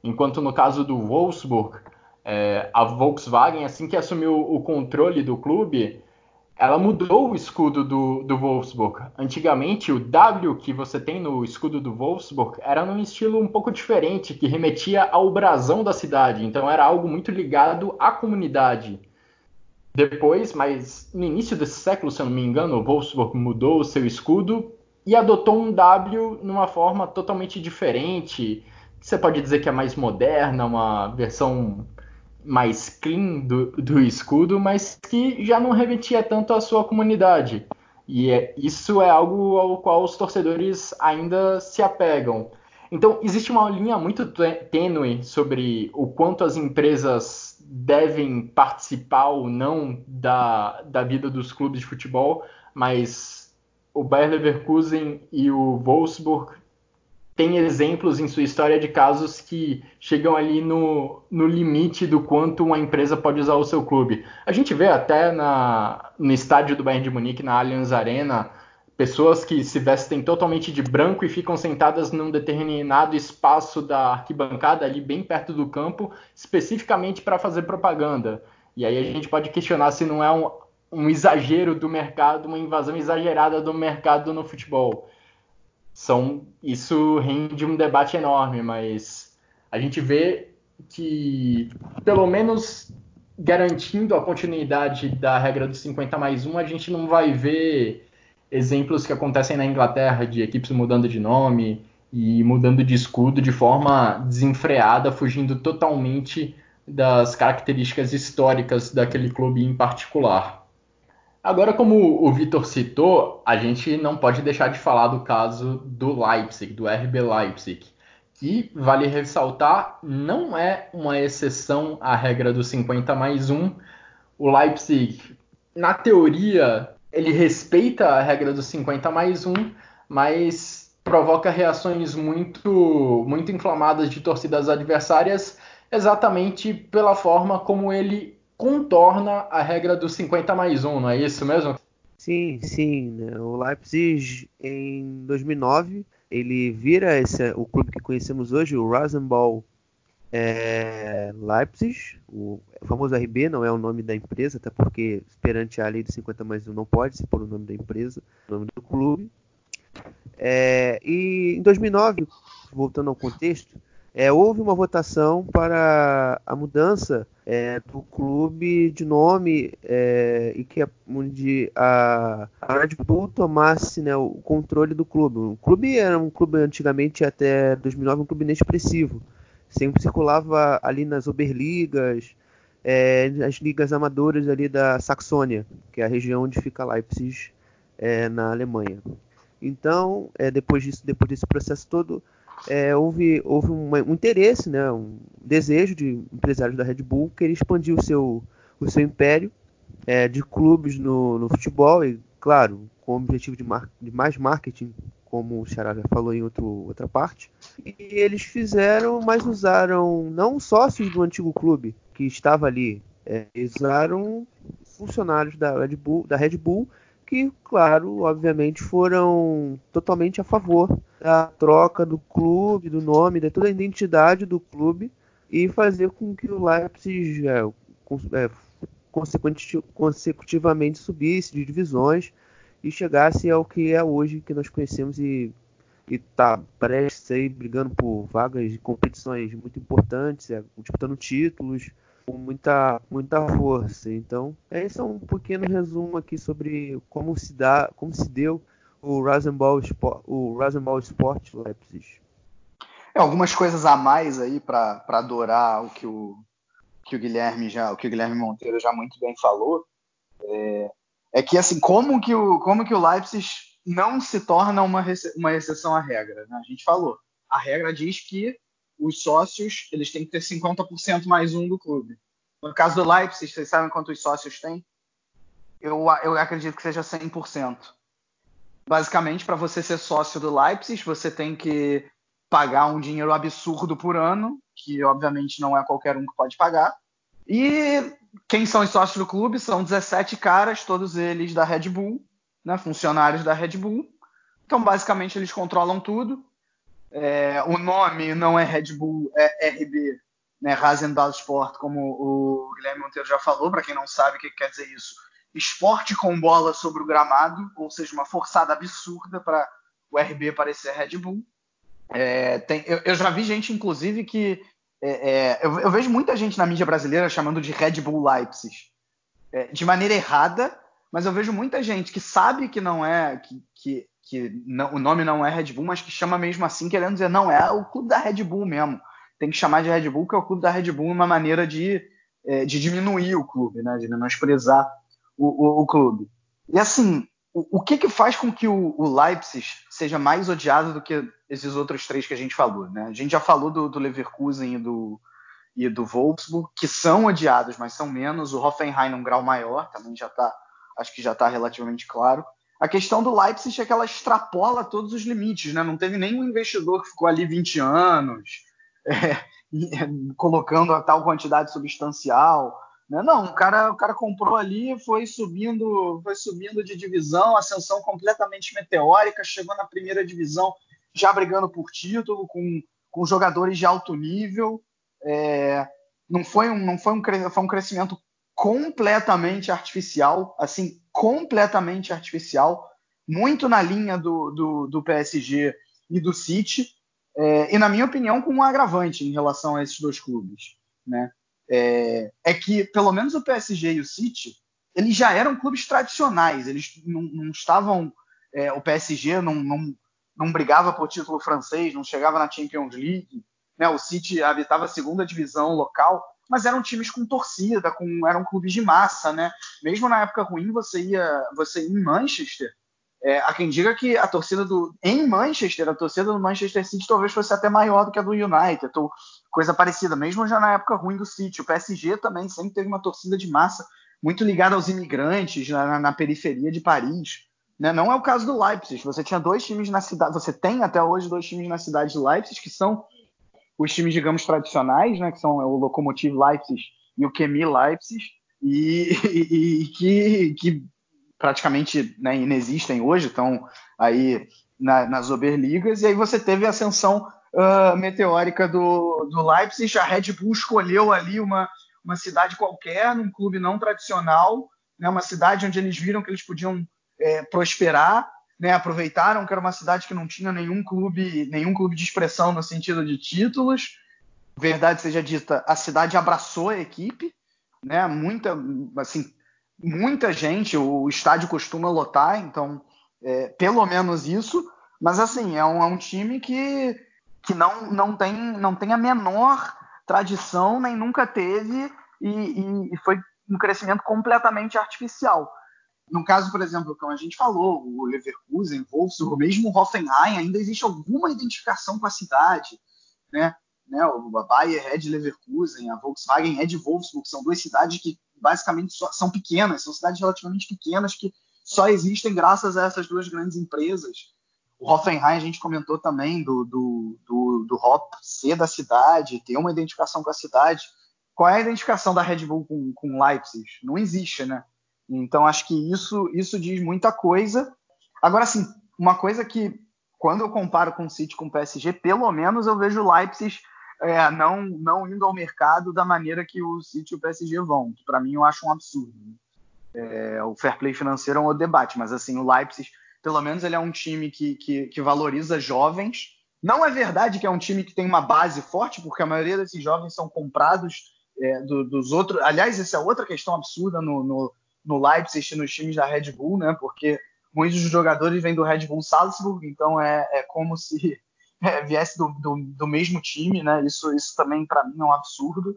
Enquanto no caso do Wolfsburg, é, a Volkswagen, assim que assumiu o controle do clube, ela mudou o escudo do, do Wolfsburg. Antigamente, o W que você tem no escudo do Wolfsburg era num estilo um pouco diferente, que remetia ao brasão da cidade. Então era algo muito ligado à comunidade. Depois, mas no início desse século, se eu não me engano, o Wolfsburg mudou o seu escudo e adotou um W numa forma totalmente diferente. Você pode dizer que é mais moderna, uma versão mais clean do, do escudo, mas que já não remetia tanto à sua comunidade. E é, isso é algo ao qual os torcedores ainda se apegam. Então, existe uma linha muito tênue sobre o quanto as empresas devem participar ou não da, da vida dos clubes de futebol, mas o Bayer Leverkusen e o Wolfsburg tem exemplos em sua história de casos que chegam ali no, no limite do quanto uma empresa pode usar o seu clube. A gente vê até na, no estádio do Bayern de Munique, na Allianz Arena, pessoas que se vestem totalmente de branco e ficam sentadas num determinado espaço da arquibancada ali bem perto do campo, especificamente para fazer propaganda. E aí a gente pode questionar se não é um, um exagero do mercado, uma invasão exagerada do mercado no futebol são isso rende um debate enorme, mas a gente vê que pelo menos garantindo a continuidade da regra dos 50 mais 1, a gente não vai ver exemplos que acontecem na Inglaterra de equipes mudando de nome e mudando de escudo de forma desenfreada, fugindo totalmente das características históricas daquele clube em particular. Agora, como o Vitor citou, a gente não pode deixar de falar do caso do Leipzig, do RB Leipzig, que, vale ressaltar, não é uma exceção à regra do 50 mais 1. O Leipzig, na teoria, ele respeita a regra do 50 mais 1, mas provoca reações muito, muito inflamadas de torcidas adversárias exatamente pela forma como ele contorna a regra dos 50 mais 1, não é isso mesmo? Sim, sim. Né? O Leipzig, em 2009, ele vira esse, o clube que conhecemos hoje, o Rasenball é, Leipzig, o famoso RB, não é o nome da empresa, até porque perante a lei dos 50 mais 1 não pode se pôr o nome da empresa, o nome do clube. É, e em 2009, voltando ao contexto, é, houve uma votação para a mudança é, do clube de nome é, e que onde a, a Red Bull tomasse né, o controle do clube. O clube era um clube antigamente até 2009 um clube inexpressivo, sempre circulava ali nas Oberligas, é, as ligas amadoras ali da Saxônia, que é a região onde fica Leipzig é, na Alemanha. Então, é, depois disso, depois desse processo todo, é, houve, houve um, interesse, né, um desejo de empresários da Red Bull querer expandir o seu, o seu império é, de clubes no, no, futebol e, claro, com o objetivo de, mar, de mais marketing, como o Xará já falou em outro, outra parte. E eles fizeram, mas usaram não sócios do antigo clube que estava ali, é, usaram funcionários da Red Bull, da Red Bull que, claro, obviamente foram totalmente a favor da troca do clube, do nome, de toda a identidade do clube e fazer com que o Leipzig é, é, consecutivamente subisse de divisões e chegasse ao que é hoje que nós conhecemos e está prestes aí brigando por vagas de competições muito importantes, é, disputando títulos com muita, muita força. Então, esse é um pequeno resumo aqui sobre como se dá, como se deu o Rasenball Sport, o Rasenball Sport Leipzig. É, algumas coisas a mais aí para adorar o que o, que o Guilherme já, o que o Guilherme Monteiro já muito bem falou, é, é que assim, como que o, como que o Leipzig não se torna uma, uma exceção à regra? Né? A gente falou, a regra diz que os sócios eles têm que ter 50% mais um do clube. No caso do Leipzig, vocês sabem quantos sócios tem? Eu, eu acredito que seja 100%. Basicamente, para você ser sócio do Leipzig, você tem que pagar um dinheiro absurdo por ano, que obviamente não é qualquer um que pode pagar. E quem são os sócios do clube? São 17 caras, todos eles da Red Bull, né, funcionários da Red Bull. Então, basicamente, eles controlam tudo. É, o nome não é Red Bull, é RB, né, Rasenball Sport, como o Guilherme Monteiro já falou, para quem não sabe o que quer dizer isso. Esporte com bola sobre o gramado, ou seja, uma forçada absurda para o RB parecer Red Bull. É, tem, eu, eu, já vi gente, inclusive, que. É, é, eu, eu, vejo muita gente na mídia brasileira chamando de Red Bull Leipzig. É, de maneira errada, mas eu vejo muita gente que sabe que não é. que, que, que não, o nome não é Red Bull, mas que chama mesmo assim, querendo dizer, não, é o clube da Red Bull mesmo. Tem que chamar de Red Bull, que é o clube da Red Bull, uma maneira de, é, de diminuir o clube, né? De menosprezar o, o, o clube. E assim, o, que, que faz com que o, o, Leipzig seja mais odiado do que esses outros três que a gente falou? Né? A gente já falou do, do Leverkusen e do, e do Wolfsburg, que são odiados, mas são menos. O Hoffenheim num grau maior, também já está, acho que já está relativamente claro. A questão do Leipzig é que ela extrapola todos os limites, né? Não teve nenhum investidor que ficou ali 20 anos, é, colocando a tal quantidade substancial. Né? Não, o cara, o cara comprou ali, foi subindo, foi subindo de divisão, ascensão completamente meteórica, chegou na primeira divisão já brigando por título, com, com jogadores de alto nível. É, não foi um, não foi um, foi um crescimento completamente artificial, assim, completamente artificial, muito na linha do, do, do PSG e do City, é, e na minha opinião com um agravante em relação a esses dois clubes, né? é, é, que pelo menos o PSG e o City eles já eram clubes tradicionais, eles não, não estavam. É, o PSG não, não, não brigava por título francês, não chegava na Champions League, né? o City habitava a segunda divisão local, mas eram times com torcida, com, eram clubes de massa, né? Mesmo na época ruim, você ia, você ia em Manchester, é, há quem diga que a torcida do. Em Manchester, a torcida do Manchester City talvez fosse até maior do que a do United, ou coisa parecida, mesmo já na época ruim do City. O PSG também sempre teve uma torcida de massa muito ligada aos imigrantes na, na periferia de Paris. Né? Não é o caso do Leipzig. Você tinha dois times na cidade, você tem até hoje dois times na cidade de Leipzig, que são os times, digamos, tradicionais, né? que são o Lokomotiv Leipzig e o Chemie Leipzig, e, e, e que, que praticamente né, inexistem hoje, estão aí na, nas Oberligas, e aí você teve a ascensão uh, meteórica do, do Leipzig, a Red Bull escolheu ali uma, uma cidade qualquer, num clube não tradicional, né, uma cidade onde eles viram que eles podiam é, prosperar, né, aproveitaram que era uma cidade que não tinha nenhum clube, nenhum clube de expressão no sentido de títulos. Verdade seja dita, a cidade abraçou a equipe, né, muita, assim, muita gente, o estádio costuma lotar, então é, pelo menos isso. Mas assim, é um, é um time que, que não, não, tem, não tem a menor tradição, nem nunca teve, e, e foi um crescimento completamente artificial. No caso, por exemplo, como a gente falou, o Leverkusen, Wolfsburg, mesmo o Hoffenheim, ainda existe alguma identificação com a cidade, né? né? O Bayer é de Leverkusen, a Volkswagen é de Wolfsburg, são duas cidades que basicamente são pequenas, são cidades relativamente pequenas que só existem graças a essas duas grandes empresas. O Hoffenheim, a gente comentou também do, do, do, do Hop ser da cidade, ter uma identificação com a cidade. Qual é a identificação da Red Bull com, com Leipzig? Não existe, né? Então acho que isso, isso diz muita coisa. Agora, assim, uma coisa que quando eu comparo com o City com o PSG, pelo menos eu vejo o Leipzig é, não, não indo ao mercado da maneira que o City e o PSG vão, que para mim eu acho um absurdo. É, o fair play financeiro é um debate, mas assim, o Leipzig, pelo menos ele é um time que, que, que valoriza jovens. Não é verdade que é um time que tem uma base forte, porque a maioria desses jovens são comprados é, do, dos outros. Aliás, essa é outra questão absurda no, no, no Leipzig e nos times da Red Bull, né? Porque muitos dos jogadores vêm do Red Bull Salzburg, então é, é como se é, viesse do, do, do, mesmo time, né? Isso, isso também para mim é um absurdo.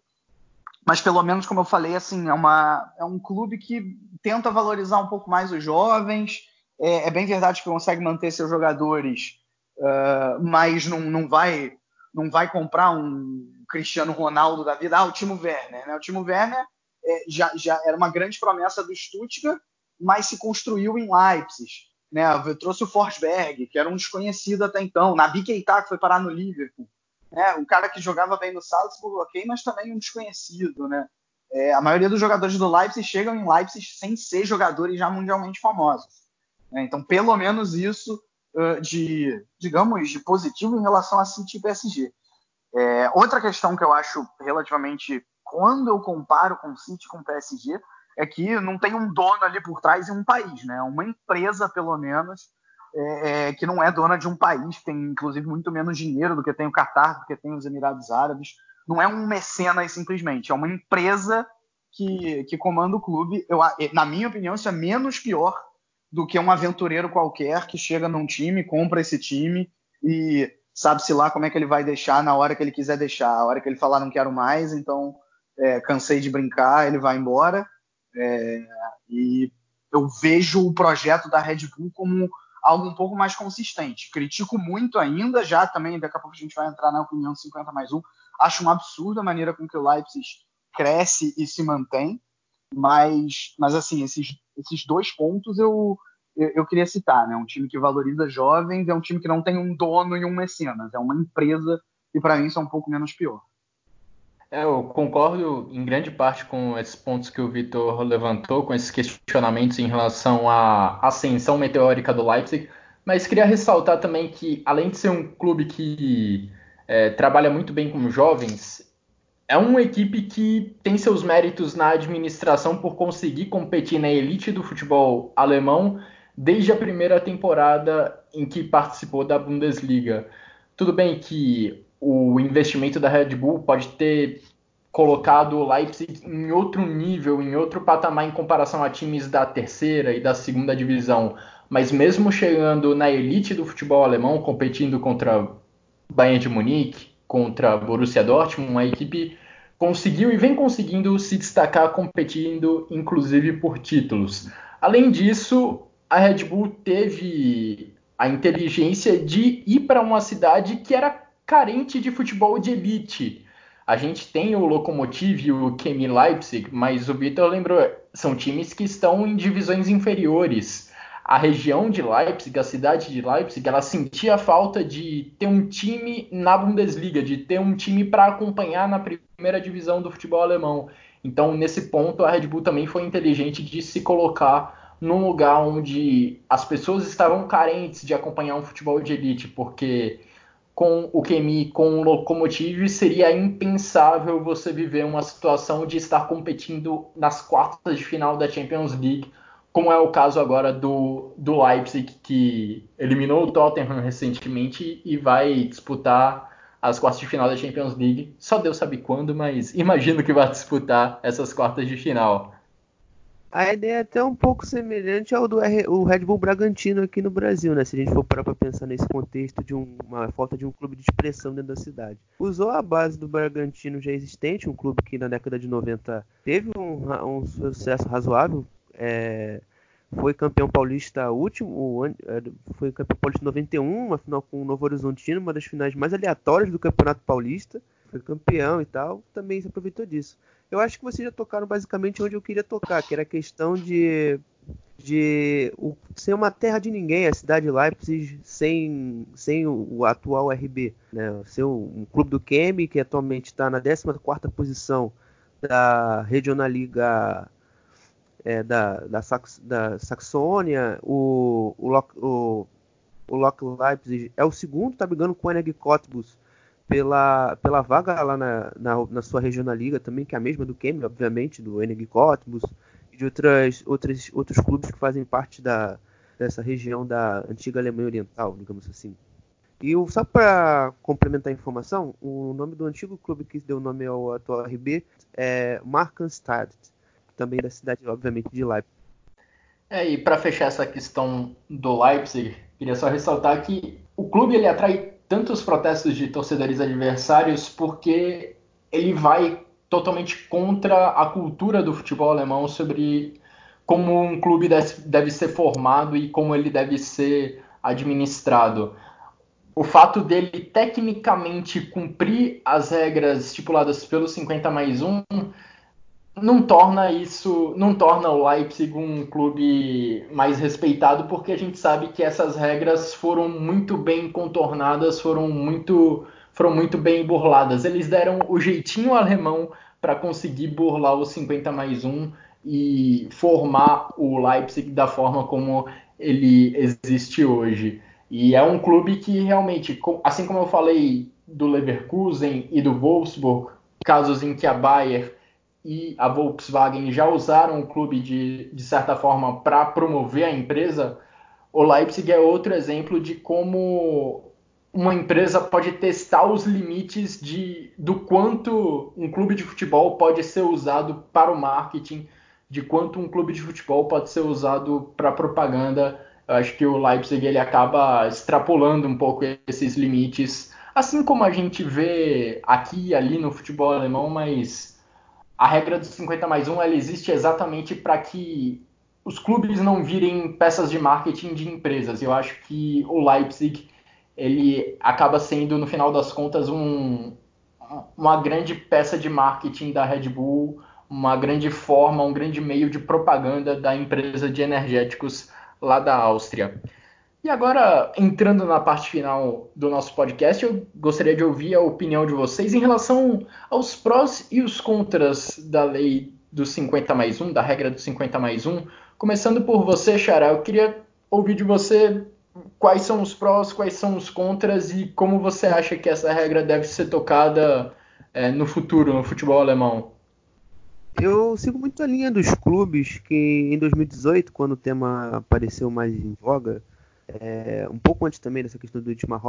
mas pelo menos, como eu falei, assim, é, uma, é um clube que tenta valorizar um pouco mais os jovens. É, é bem verdade que consegue manter seus jogadores, uh, mas não, não, vai, não vai comprar um Cristiano Ronaldo da vida. Ah, o Timo Werner. Né? O Timo Werner é, já, já era uma grande promessa do Stuttgart, mas se construiu em Leipzig. Né? Trouxe o Forsberg, que era um desconhecido até então. Nabi Keita, que foi parar no Liverpool né? Um cara que jogava bem no Salzburg, ok, mas também um desconhecido, né? É, a maioria dos jogadores do Leipzig chegam em Leipzig sem ser jogadores já mundialmente famosos. Né? Então, pelo menos isso uh, de, digamos, de positivo em relação a City e PSG. É, outra questão que eu acho relativamente, quando eu comparo com City com PSG, é que não tem um dono ali por trás em um país, né? Uma empresa, pelo menos, é, é, que não é dona de um país, tem inclusive muito menos dinheiro do que tem o Catar, do que tem os Emirados Árabes. Não é um mecenas simplesmente, é uma empresa que, que comanda o clube. Eu, na minha opinião, isso é menos pior do que um aventureiro qualquer que chega num time, compra esse time e sabe-se lá como é que ele vai deixar na hora que ele quiser deixar. A hora que ele falar não quero mais, então é, cansei de brincar, ele vai embora. É, e eu vejo o projeto da Red Bull como algo um pouco mais consistente. Critico muito ainda, já também, daqui a pouco a gente vai entrar na opinião 50 mais 1. Acho um absurdo a maneira com que o Leipzig cresce e se mantém, mas, mas assim, esses, esses dois pontos eu, eu, eu queria citar, né? Um time que valoriza jovens, é um time que não tem um dono e um mecenas, é uma empresa, e para mim isso é um pouco menos pior. É, eu concordo em grande parte com esses pontos que o Vitor levantou, com esses questionamentos em relação à ascensão meteórica do Leipzig, mas queria ressaltar também que, além de ser um clube que é, trabalha muito bem com jovens, é uma equipe que tem seus méritos na administração por conseguir competir na elite do futebol alemão desde a primeira temporada em que participou da Bundesliga. Tudo bem que o investimento da Red Bull pode ter colocado o Leipzig em outro nível, em outro patamar em comparação a times da terceira e da segunda divisão. Mas mesmo chegando na elite do futebol alemão, competindo contra Bayern de Munique, contra Borussia Dortmund, a equipe conseguiu e vem conseguindo se destacar competindo inclusive por títulos. Além disso, a Red Bull teve a inteligência de ir para uma cidade que era carente de futebol de elite. A gente tem o Lokomotiv e o Chemie Leipzig, mas o Vitor lembrou, são times que estão em divisões inferiores. A região de Leipzig, a cidade de Leipzig, ela sentia falta de ter um time na Bundesliga, de ter um time para acompanhar na primeira divisão do futebol alemão. Então, nesse ponto, a Red Bull também foi inteligente de se colocar num lugar onde as pessoas estavam carentes de acompanhar um futebol de elite, porque com o Kemi, com o Lokomotiv, seria impensável você viver uma situação de estar competindo nas quartas de final da Champions League, como é o caso agora do, do Leipzig, que eliminou o Tottenham recentemente e vai disputar as quartas de final da Champions League. Só Deus sabe quando, mas imagino que vai disputar essas quartas de final. A ideia é até um pouco semelhante ao do R, o Red Bull Bragantino aqui no Brasil, né? Se a gente for parar para pensar nesse contexto de um, uma falta de um clube de expressão dentro da cidade. Usou a base do Bragantino já existente, um clube que na década de 90 teve um, um sucesso razoável. É, foi campeão paulista último, é, foi campeão paulista em 91, uma final com o Novo Horizontino, uma das finais mais aleatórias do Campeonato Paulista. Foi campeão e tal, também se aproveitou disso. Eu acho que vocês já tocaram basicamente onde eu queria tocar, que era a questão de, de o, ser uma terra de ninguém, a cidade de Leipzig sem, sem o, o atual RB. Né? Ser um, um clube do Kemi, que atualmente está na 14 posição da Regionalliga é, da, da, Sax, da Saxônia, o, o, o, o Lok Leipzig é o segundo, está brigando com o Energie Cottbus pela, pela vaga lá na, na, na, sua regional liga também, que é a mesma do Kemi, obviamente, do Energy Cottbus e de outras, outras, outros clubes que fazem parte da, dessa região da antiga Alemanha Oriental, digamos assim. E só para complementar a informação, o nome do antigo clube que deu nome ao atual RB é Markenstadt, também da cidade, obviamente, de Leipzig. É, e para fechar essa questão do Leipzig, queria só ressaltar que o clube ele atrai tantos protestos de torcedores adversários porque ele vai totalmente contra a cultura do futebol alemão sobre como um clube deve ser formado e como ele deve ser administrado. O fato dele tecnicamente cumprir as regras estipuladas pelo 50 mais 1 não torna isso, não torna o Leipzig um clube mais respeitado, porque a gente sabe que essas regras foram muito bem contornadas, foram muito, foram muito bem burladas. Eles deram o jeitinho alemão para conseguir burlar o 50 mais 1 e formar o Leipzig da forma como ele existe hoje. E é um clube que realmente, assim como eu falei do Leverkusen e do Wolfsburg, casos em que a Bayern e a Volkswagen já usaram o clube de, de certa forma para promover a empresa, o Leipzig é outro exemplo de como uma empresa pode testar os limites de, do quanto um clube de futebol pode ser usado para o marketing, de quanto um clube de futebol pode ser usado para propaganda. Eu acho que o Leipzig ele acaba extrapolando um pouco esses limites, assim como a gente vê aqui e ali no futebol alemão, mas a regra dos 50 mais 1 ela existe exatamente para que os clubes não virem peças de marketing de empresas. Eu acho que o Leipzig ele acaba sendo, no final das contas, um, uma grande peça de marketing da Red Bull, uma grande forma, um grande meio de propaganda da empresa de energéticos lá da Áustria. E agora, entrando na parte final do nosso podcast, eu gostaria de ouvir a opinião de vocês em relação aos prós e os contras da lei do 50 mais 1, da regra do 50 mais 1. Começando por você, Xará, eu queria ouvir de você quais são os prós, quais são os contras e como você acha que essa regra deve ser tocada é, no futuro, no futebol alemão? Eu sigo muito a linha dos clubes que em 2018, quando o tema apareceu mais em voga, é, um pouco antes também dessa questão do Dietmar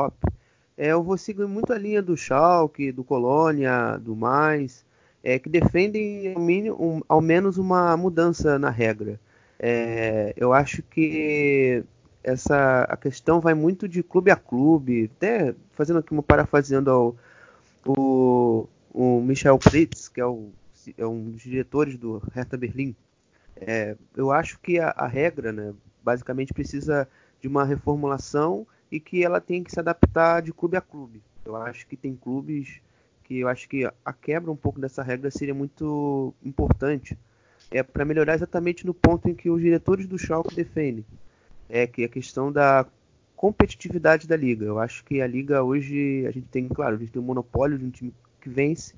é, eu vou seguir muito a linha do Schalke, do Colônia, do Mais, é, que defendem ao, mínimo, um, ao, menos uma mudança na regra. É, eu acho que essa a questão vai muito de clube a clube, até fazendo aqui uma parafraseando ao o, o Michel Fritz, que é, o, é, um dos diretores do Hertha Berlim. É, eu acho que a, a, regra, né, basicamente precisa de uma reformulação e que ela tem que se adaptar de clube a clube. Eu acho que tem clubes que eu acho que a quebra um pouco dessa regra seria muito importante. É para melhorar exatamente no ponto em que os diretores do Schalke defendem é que a questão da competitividade da liga. Eu acho que a liga hoje a gente tem, claro, a gente tem um monopólio de um time que vence,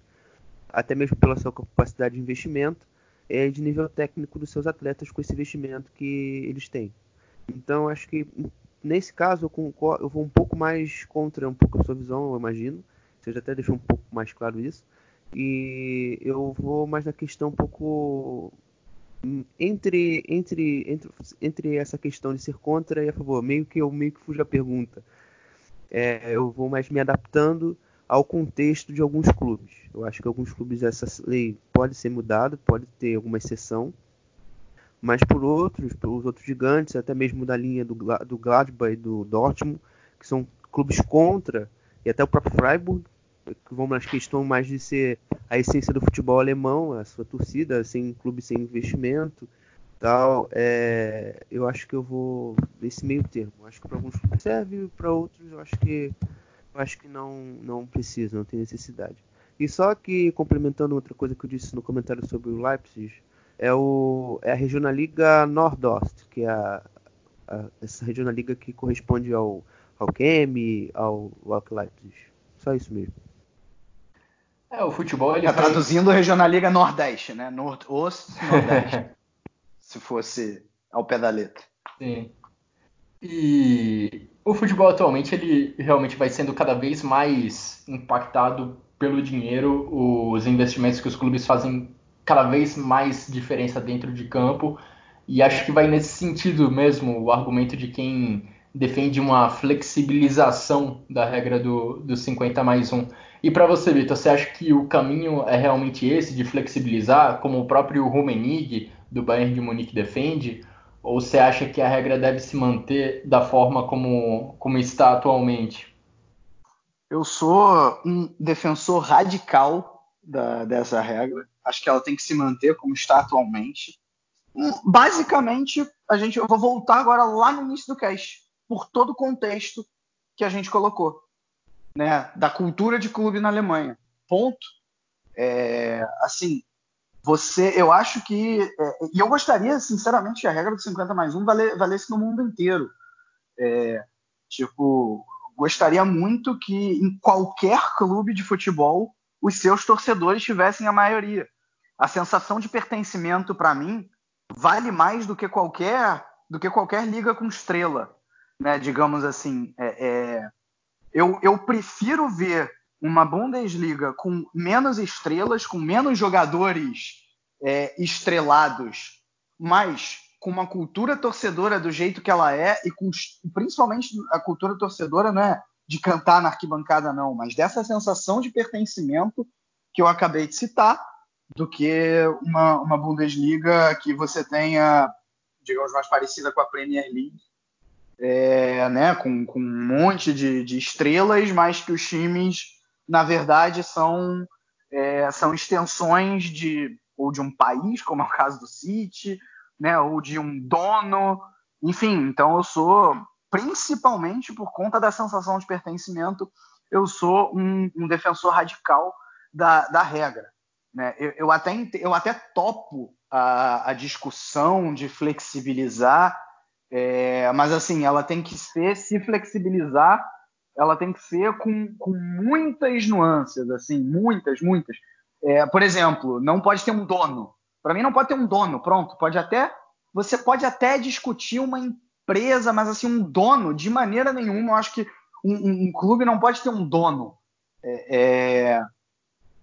até mesmo pela sua capacidade de investimento, é de nível técnico dos seus atletas com esse investimento que eles têm. Então, acho que nesse caso eu, concordo, eu vou um pouco mais contra um pouco a sua visão, eu imagino. Você já até deixou um pouco mais claro isso. E eu vou mais na questão um pouco entre, entre, entre, entre essa questão de ser contra e a favor, meio que eu meio que fujo a pergunta. É, eu vou mais me adaptando ao contexto de alguns clubes. Eu acho que alguns clubes essa lei pode ser mudada, pode ter alguma exceção, mas por outros, pelos outros gigantes, até mesmo da linha do, do Gladbach e do Dortmund, que são clubes contra, e até o próprio Freiburg, que vão nas questões mais de ser a essência do futebol alemão, a sua torcida, sem clube sem investimento, tal. É, eu acho que eu vou nesse meio termo. Acho que para alguns serve, para outros eu acho que eu acho que não não precisa, não tem necessidade. E só que complementando outra coisa que eu disse no comentário sobre o Leipzig, é o é a Regionalliga Nordost, que é a, a, essa Regionalliga que corresponde ao ao Kemi, ao Leipzig. Só isso mesmo. É, o futebol ele. É, traduzindo a Regionalliga Nordeste, né? Nordoeste Nordeste. se fosse ao pé da letra. Sim. E o futebol atualmente ele realmente vai sendo cada vez mais impactado pelo dinheiro, os investimentos que os clubes fazem cada vez mais diferença dentro de campo. E acho que vai nesse sentido mesmo o argumento de quem defende uma flexibilização da regra do, do 50 mais 1. E para você, Vitor, você acha que o caminho é realmente esse de flexibilizar, como o próprio Rummenigge do Bayern de Munique defende? Ou você acha que a regra deve se manter da forma como, como está atualmente? Eu sou um defensor radical da, dessa regra. Acho que ela tem que se manter como está atualmente. Basicamente, a gente, eu vou voltar agora lá no início do cast, por todo o contexto que a gente colocou, né, da cultura de clube na Alemanha. Ponto. É, assim, você, eu acho que, é, e eu gostaria, sinceramente, que a regra do 50 mais 1 vale, valesse no mundo inteiro. É, tipo, gostaria muito que em qualquer clube de futebol os seus torcedores tivessem a maioria. A sensação de pertencimento, para mim, vale mais do que qualquer do que qualquer liga com estrela, né? Digamos assim, é, é, eu, eu prefiro ver uma Bundesliga com menos estrelas, com menos jogadores é, estrelados, mas com uma cultura torcedora do jeito que ela é e com principalmente a cultura torcedora não é de cantar na arquibancada não, mas dessa sensação de pertencimento que eu acabei de citar, do que uma, uma Bundesliga que você tenha, digamos, mais parecida com a Premier League, é, né, com, com um monte de, de estrelas, mas que os times, na verdade, são, é, são extensões de ou de um país, como é o caso do City, né, ou de um dono, enfim. Então eu sou, principalmente por conta da sensação de pertencimento, eu sou um, um defensor radical da, da regra. Né? Eu, eu, até, eu até topo a, a discussão de flexibilizar é, mas assim, ela tem que ser, se flexibilizar, ela tem que ser com, com muitas nuances, assim, muitas, muitas. É, por exemplo, não pode ter um dono. Para mim não pode ter um dono, pronto. Pode até, você pode até discutir uma empresa, mas assim um dono de maneira nenhuma. Eu acho que um, um, um clube não pode ter um dono. É, é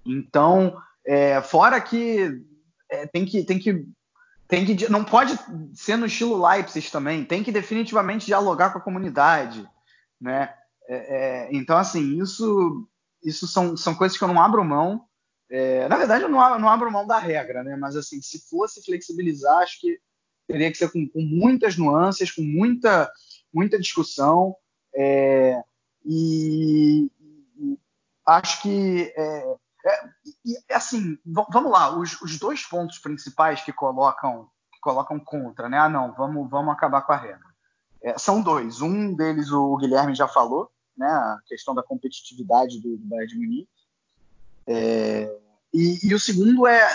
então, é, fora que é, tem que tem que tem que não pode ser no estilo Leipzig também, tem que definitivamente dialogar com a comunidade, né? É, é, então assim isso isso são, são coisas que eu não abro mão. É, na verdade eu não, não abro mão da regra, né? Mas assim se fosse flexibilizar acho que teria que ser com, com muitas nuances, com muita muita discussão é, e, e, acho que é, é, e, assim, vamos lá, os, os, dois pontos principais que colocam, que colocam contra, né? Ah, não, vamos, vamos acabar com a regra. É, são dois. Um deles o Guilherme já falou, né? A questão da competitividade do, do Bayern de Munique. É, e, e, o segundo é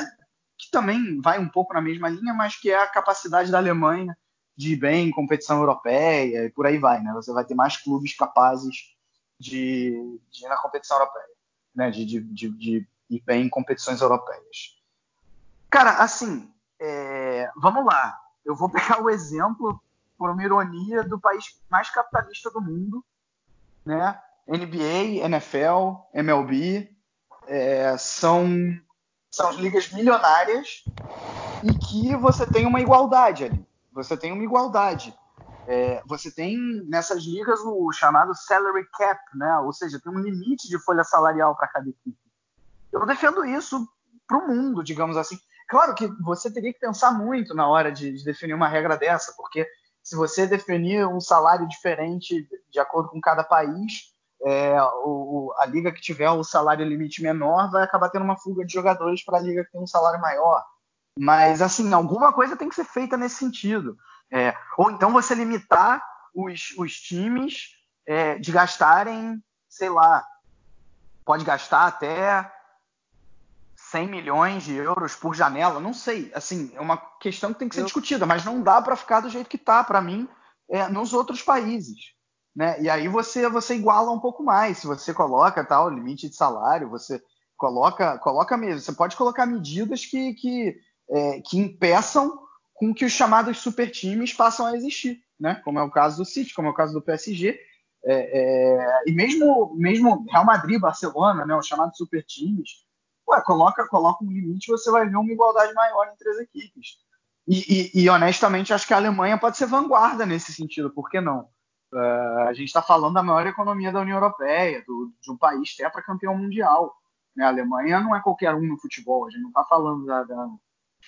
que também vai um pouco na mesma linha, mas que é a capacidade da Alemanha de ir bem em competição europeia e por aí vai, né? Você vai ter mais clubes capazes de, de ir na competição europeia né, de, de, de, de ir bem em competições europeias. Cara, assim, é, vamos lá. Eu vou pegar o exemplo, por uma ironia, do país mais capitalista do mundo, né? NBA, NFL, MLB, é, são, são ligas milionárias e que você tem uma igualdade ali. Você tem uma igualdade. É, você tem nessas ligas o chamado salary cap, né? ou seja, tem um limite de folha salarial para cada equipe. Eu defendo isso para o mundo, digamos assim. Claro que você teria que pensar muito na hora de, de, definir uma regra dessa, porque se você definir um salário diferente de acordo com cada país, é, o, a liga que tiver o salário limite menor vai acabar tendo uma fuga de jogadores para a liga que tem um salário maior. Mas, assim, alguma coisa tem que ser feita nesse sentido. É, ou então você limitar os, os times é, de gastarem, sei lá, pode gastar até 100 milhões de euros por janela, não sei. Assim, é uma questão que tem que ser Eu... discutida, mas não dá para ficar do jeito que está, para mim, é, nos outros países. Né? E aí você, você iguala um pouco mais. Se você coloca tal limite de salário, você coloca, coloca mesmo. Você pode colocar medidas que, que, é, que impeçam com que os chamados super times passam a existir, né? Como é o caso do City, como é o caso do PSG. É, é, e mesmo, mesmo Real Madrid, Barcelona, né, os chamados super times, ué, coloca, coloca um limite você vai ver uma igualdade maior entre as equipes. E, e, e honestamente, acho que a Alemanha pode ser vanguarda nesse sentido, por que não? Uh, a gente está falando da maior economia da União Europeia, do, de um país tetracampeão mundial. Né? A Alemanha não é qualquer um no futebol, a gente não está falando da, da,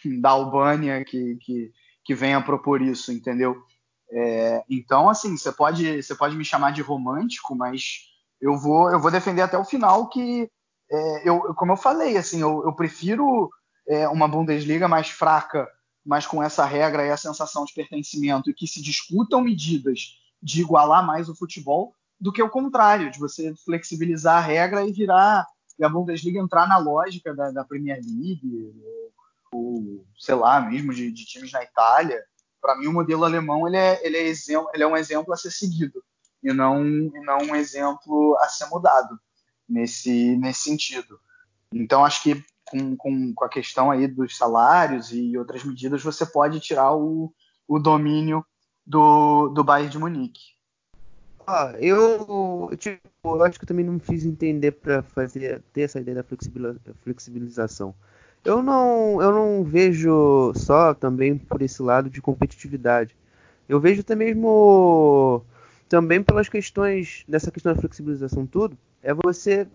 da Albânia que, que, que venha propor isso, entendeu? É, então, assim, você pode, você pode me chamar de romântico, mas eu vou, eu vou defender até o final que é, eu, como eu falei, assim, eu, eu prefiro é, uma Bundesliga mais fraca, mas com essa regra e a sensação de pertencimento e que se discutam medidas de igualar mais o futebol, do que o contrário, de você flexibilizar a regra e virar e a Bundesliga entrar na lógica da, da Premier League, ou, sei lá, mesmo de, de times na Itália. Para mim, o modelo alemão ele é, ele, é exemplo, ele é um exemplo a ser seguido e não, e não um exemplo a ser mudado nesse, nesse sentido. Então, acho que com, com, com a questão aí dos salários e outras medidas, você pode tirar o, o domínio do, do Bayern de Munique. Ah, eu, tipo, eu acho que eu também não me fiz entender para fazer ter essa ideia da flexibilização. Eu não, eu não vejo só também por esse lado de competitividade. Eu vejo até mesmo também pelas questões dessa questão da flexibilização tudo, é você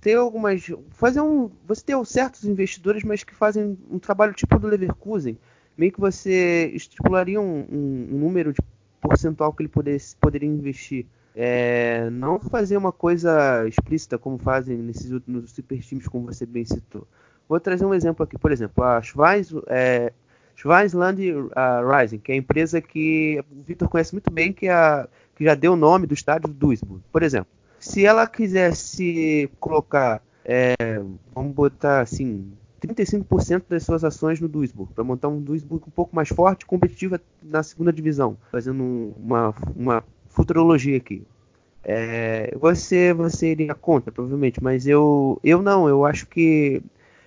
ter algumas fazer um você ter certos investidores, mas que fazem um trabalho tipo do Leverkusen, meio que você estipularia um, um, um número de percentual que ele poder, poderia investir é, não fazer uma coisa explícita como fazem nesses nos super times, como você bem citou. Vou trazer um exemplo aqui, por exemplo, a Schweiz, é, Schweizland Rising, que é a empresa que o Victor conhece muito bem, que, é a, que já deu o nome do estádio do Duisburg. Por exemplo, se ela quisesse colocar, é, vamos botar assim, 35% das suas ações no Duisburg, para montar um Duisburg um pouco mais forte competitivo na segunda divisão, fazendo uma, uma futurologia aqui. É, você você iria contra, provavelmente, mas eu eu não, eu acho que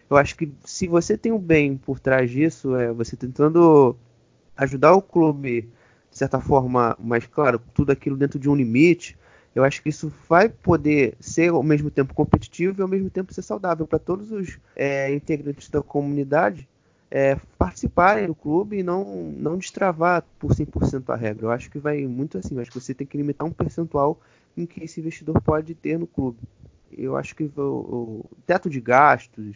eu acho que se você tem um bem por trás disso, é você tentando ajudar o clube de certa forma, mas claro, tudo aquilo dentro de um limite, eu acho que isso vai poder ser ao mesmo tempo competitivo e ao mesmo tempo ser saudável para todos os é, integrantes da comunidade é, participarem do clube e não, não destravar por 100% a regra. Eu acho que vai muito assim. Eu acho que você tem que limitar um percentual em que esse investidor pode ter no clube. Eu acho que o, o teto de gastos,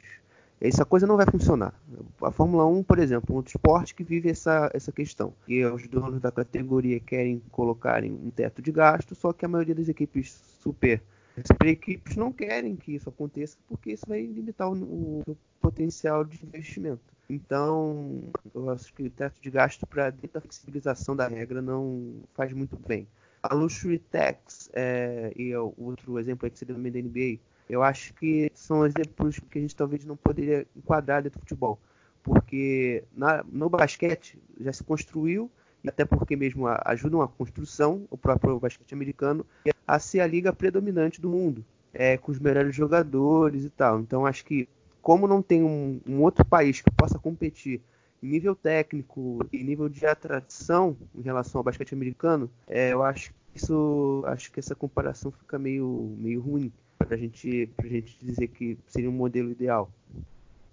essa coisa não vai funcionar. A Fórmula 1, por exemplo, um outro esporte que vive essa, essa questão. E os donos da categoria querem colocarem um teto de gastos, só que a maioria das equipes super super equipes não querem que isso aconteça porque isso vai limitar o, o potencial de investimento. Então, eu acho que o teto de gasto para dentro da flexibilização da regra não faz muito bem. A Luxury Tax é, e o outro exemplo que seria da NBA, eu acho que são exemplos que a gente talvez não poderia enquadrar dentro do futebol. Porque na, no basquete já se construiu, e até porque mesmo ajudam a construção, o próprio basquete americano, a ser a liga predominante do mundo, é, com os melhores jogadores e tal. Então acho que como não tem um, um, outro país que possa competir em nível técnico e nível de atração em relação ao basquete americano, é, eu acho que isso, acho que essa comparação fica meio, meio ruim para gente, a gente dizer que seria um modelo ideal.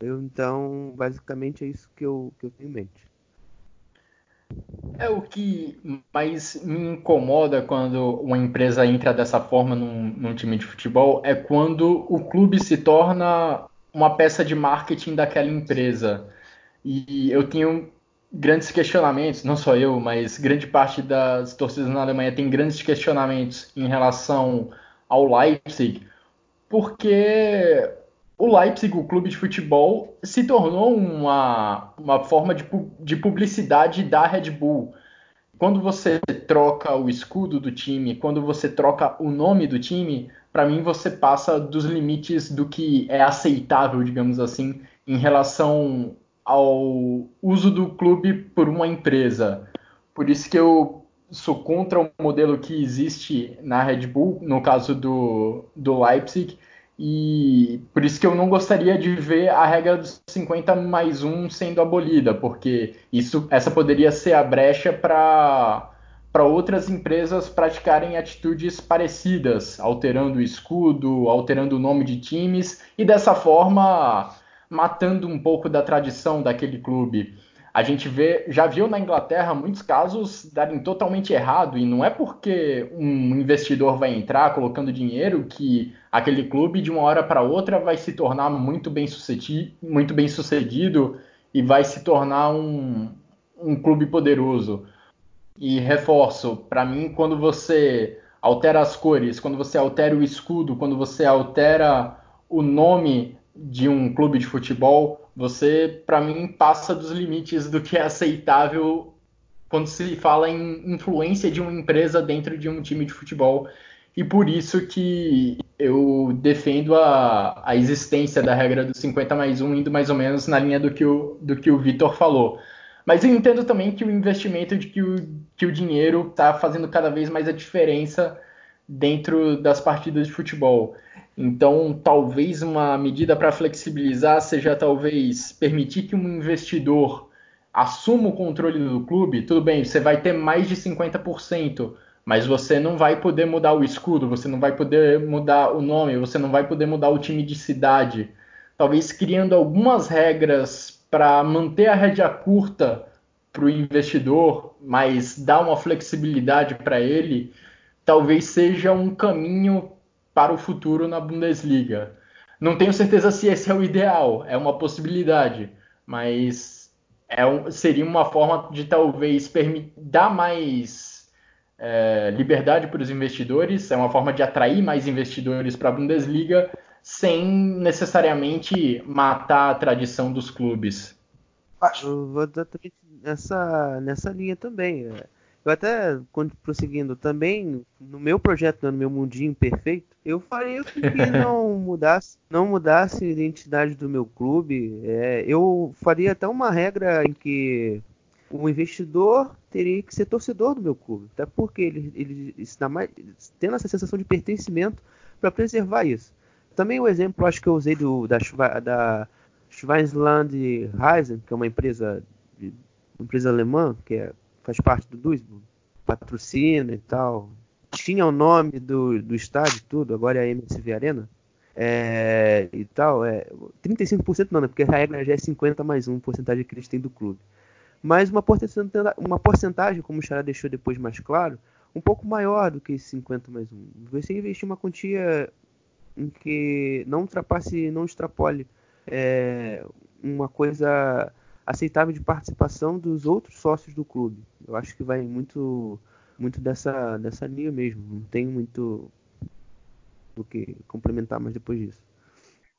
Eu, então, basicamente é isso que eu, que eu tenho em mente. É o que mais me incomoda quando uma empresa entra dessa forma num, num time de futebol é quando o clube se torna uma peça de marketing daquela empresa. E eu tenho grandes questionamentos, não só eu, mas grande parte das torcidas na Alemanha tem grandes questionamentos em relação ao Leipzig, porque o Leipzig, o clube de futebol, se tornou uma, uma forma de, de publicidade da Red Bull. Quando você troca o escudo do time, quando você troca o nome do time, para mim você passa dos limites do que é aceitável, digamos assim, em relação ao uso do clube por uma empresa. Por isso que eu sou contra o modelo que existe na Red Bull, no caso do, do Leipzig, e por isso que eu não gostaria de ver a regra dos 50 mais 1 sendo abolida, porque isso, essa poderia ser a brecha para para outras empresas praticarem atitudes parecidas, alterando o escudo, alterando o nome de times e dessa forma matando um pouco da tradição daquele clube. A gente vê, já viu na Inglaterra muitos casos darem totalmente errado e não é porque um investidor vai entrar colocando dinheiro que aquele clube de uma hora para outra vai se tornar muito bem sucedido, muito bem sucedido e vai se tornar um, um clube poderoso. E reforço, para mim, quando você altera as cores, quando você altera o escudo, quando você altera o nome de um clube de futebol, você, para mim, passa dos limites do que é aceitável quando se fala em influência de uma empresa dentro de um time de futebol. E por isso que eu defendo a, a existência da regra do 50 mais 1, indo mais ou menos na linha do que o, do que o Vitor falou. Mas eu entendo também que o investimento de que o, que o dinheiro está fazendo cada vez mais a diferença dentro das partidas de futebol. Então, talvez uma medida para flexibilizar seja talvez permitir que um investidor assuma o controle do clube. Tudo bem, você vai ter mais de 50%, mas você não vai poder mudar o escudo, você não vai poder mudar o nome, você não vai poder mudar o time de cidade. Talvez criando algumas regras para manter a rédea curta para o investidor, mas dar uma flexibilidade para ele, talvez seja um caminho para o futuro na Bundesliga. Não tenho certeza se esse é o ideal, é uma possibilidade, mas é um, seria uma forma de talvez dar mais é, liberdade para os investidores, é uma forma de atrair mais investidores para a Bundesliga sem necessariamente matar a tradição dos clubes. Eu vou nessa, nessa linha também. É. Eu até, prosseguindo também, no meu projeto, no meu mundinho perfeito, eu faria com que não mudasse, não mudasse a identidade do meu clube. É, eu faria até uma regra em que o investidor teria que ser torcedor do meu clube. Até porque ele, ele está mais, tendo essa sensação de pertencimento para preservar isso. Também o exemplo, acho que eu usei do, da, da Schweinsland Reisen, que é uma empresa, uma empresa alemã, que é faz parte do Duisburg, patrocina e tal. Tinha o nome do, do estádio tudo, agora é a MSV Arena. É, e tal, é, 35% não, né, porque a regra já é 50 mais 1 porcentagem que eles têm do clube. Mas uma porcentagem, uma porcentagem, como o Xará deixou depois mais claro, um pouco maior do que 50 mais 1. Você investir uma quantia em que não ultrapasse, não extrapole é, uma coisa aceitável de participação dos outros sócios do clube. Eu acho que vai muito muito dessa, dessa linha mesmo. Não tem muito do que complementar mais depois disso.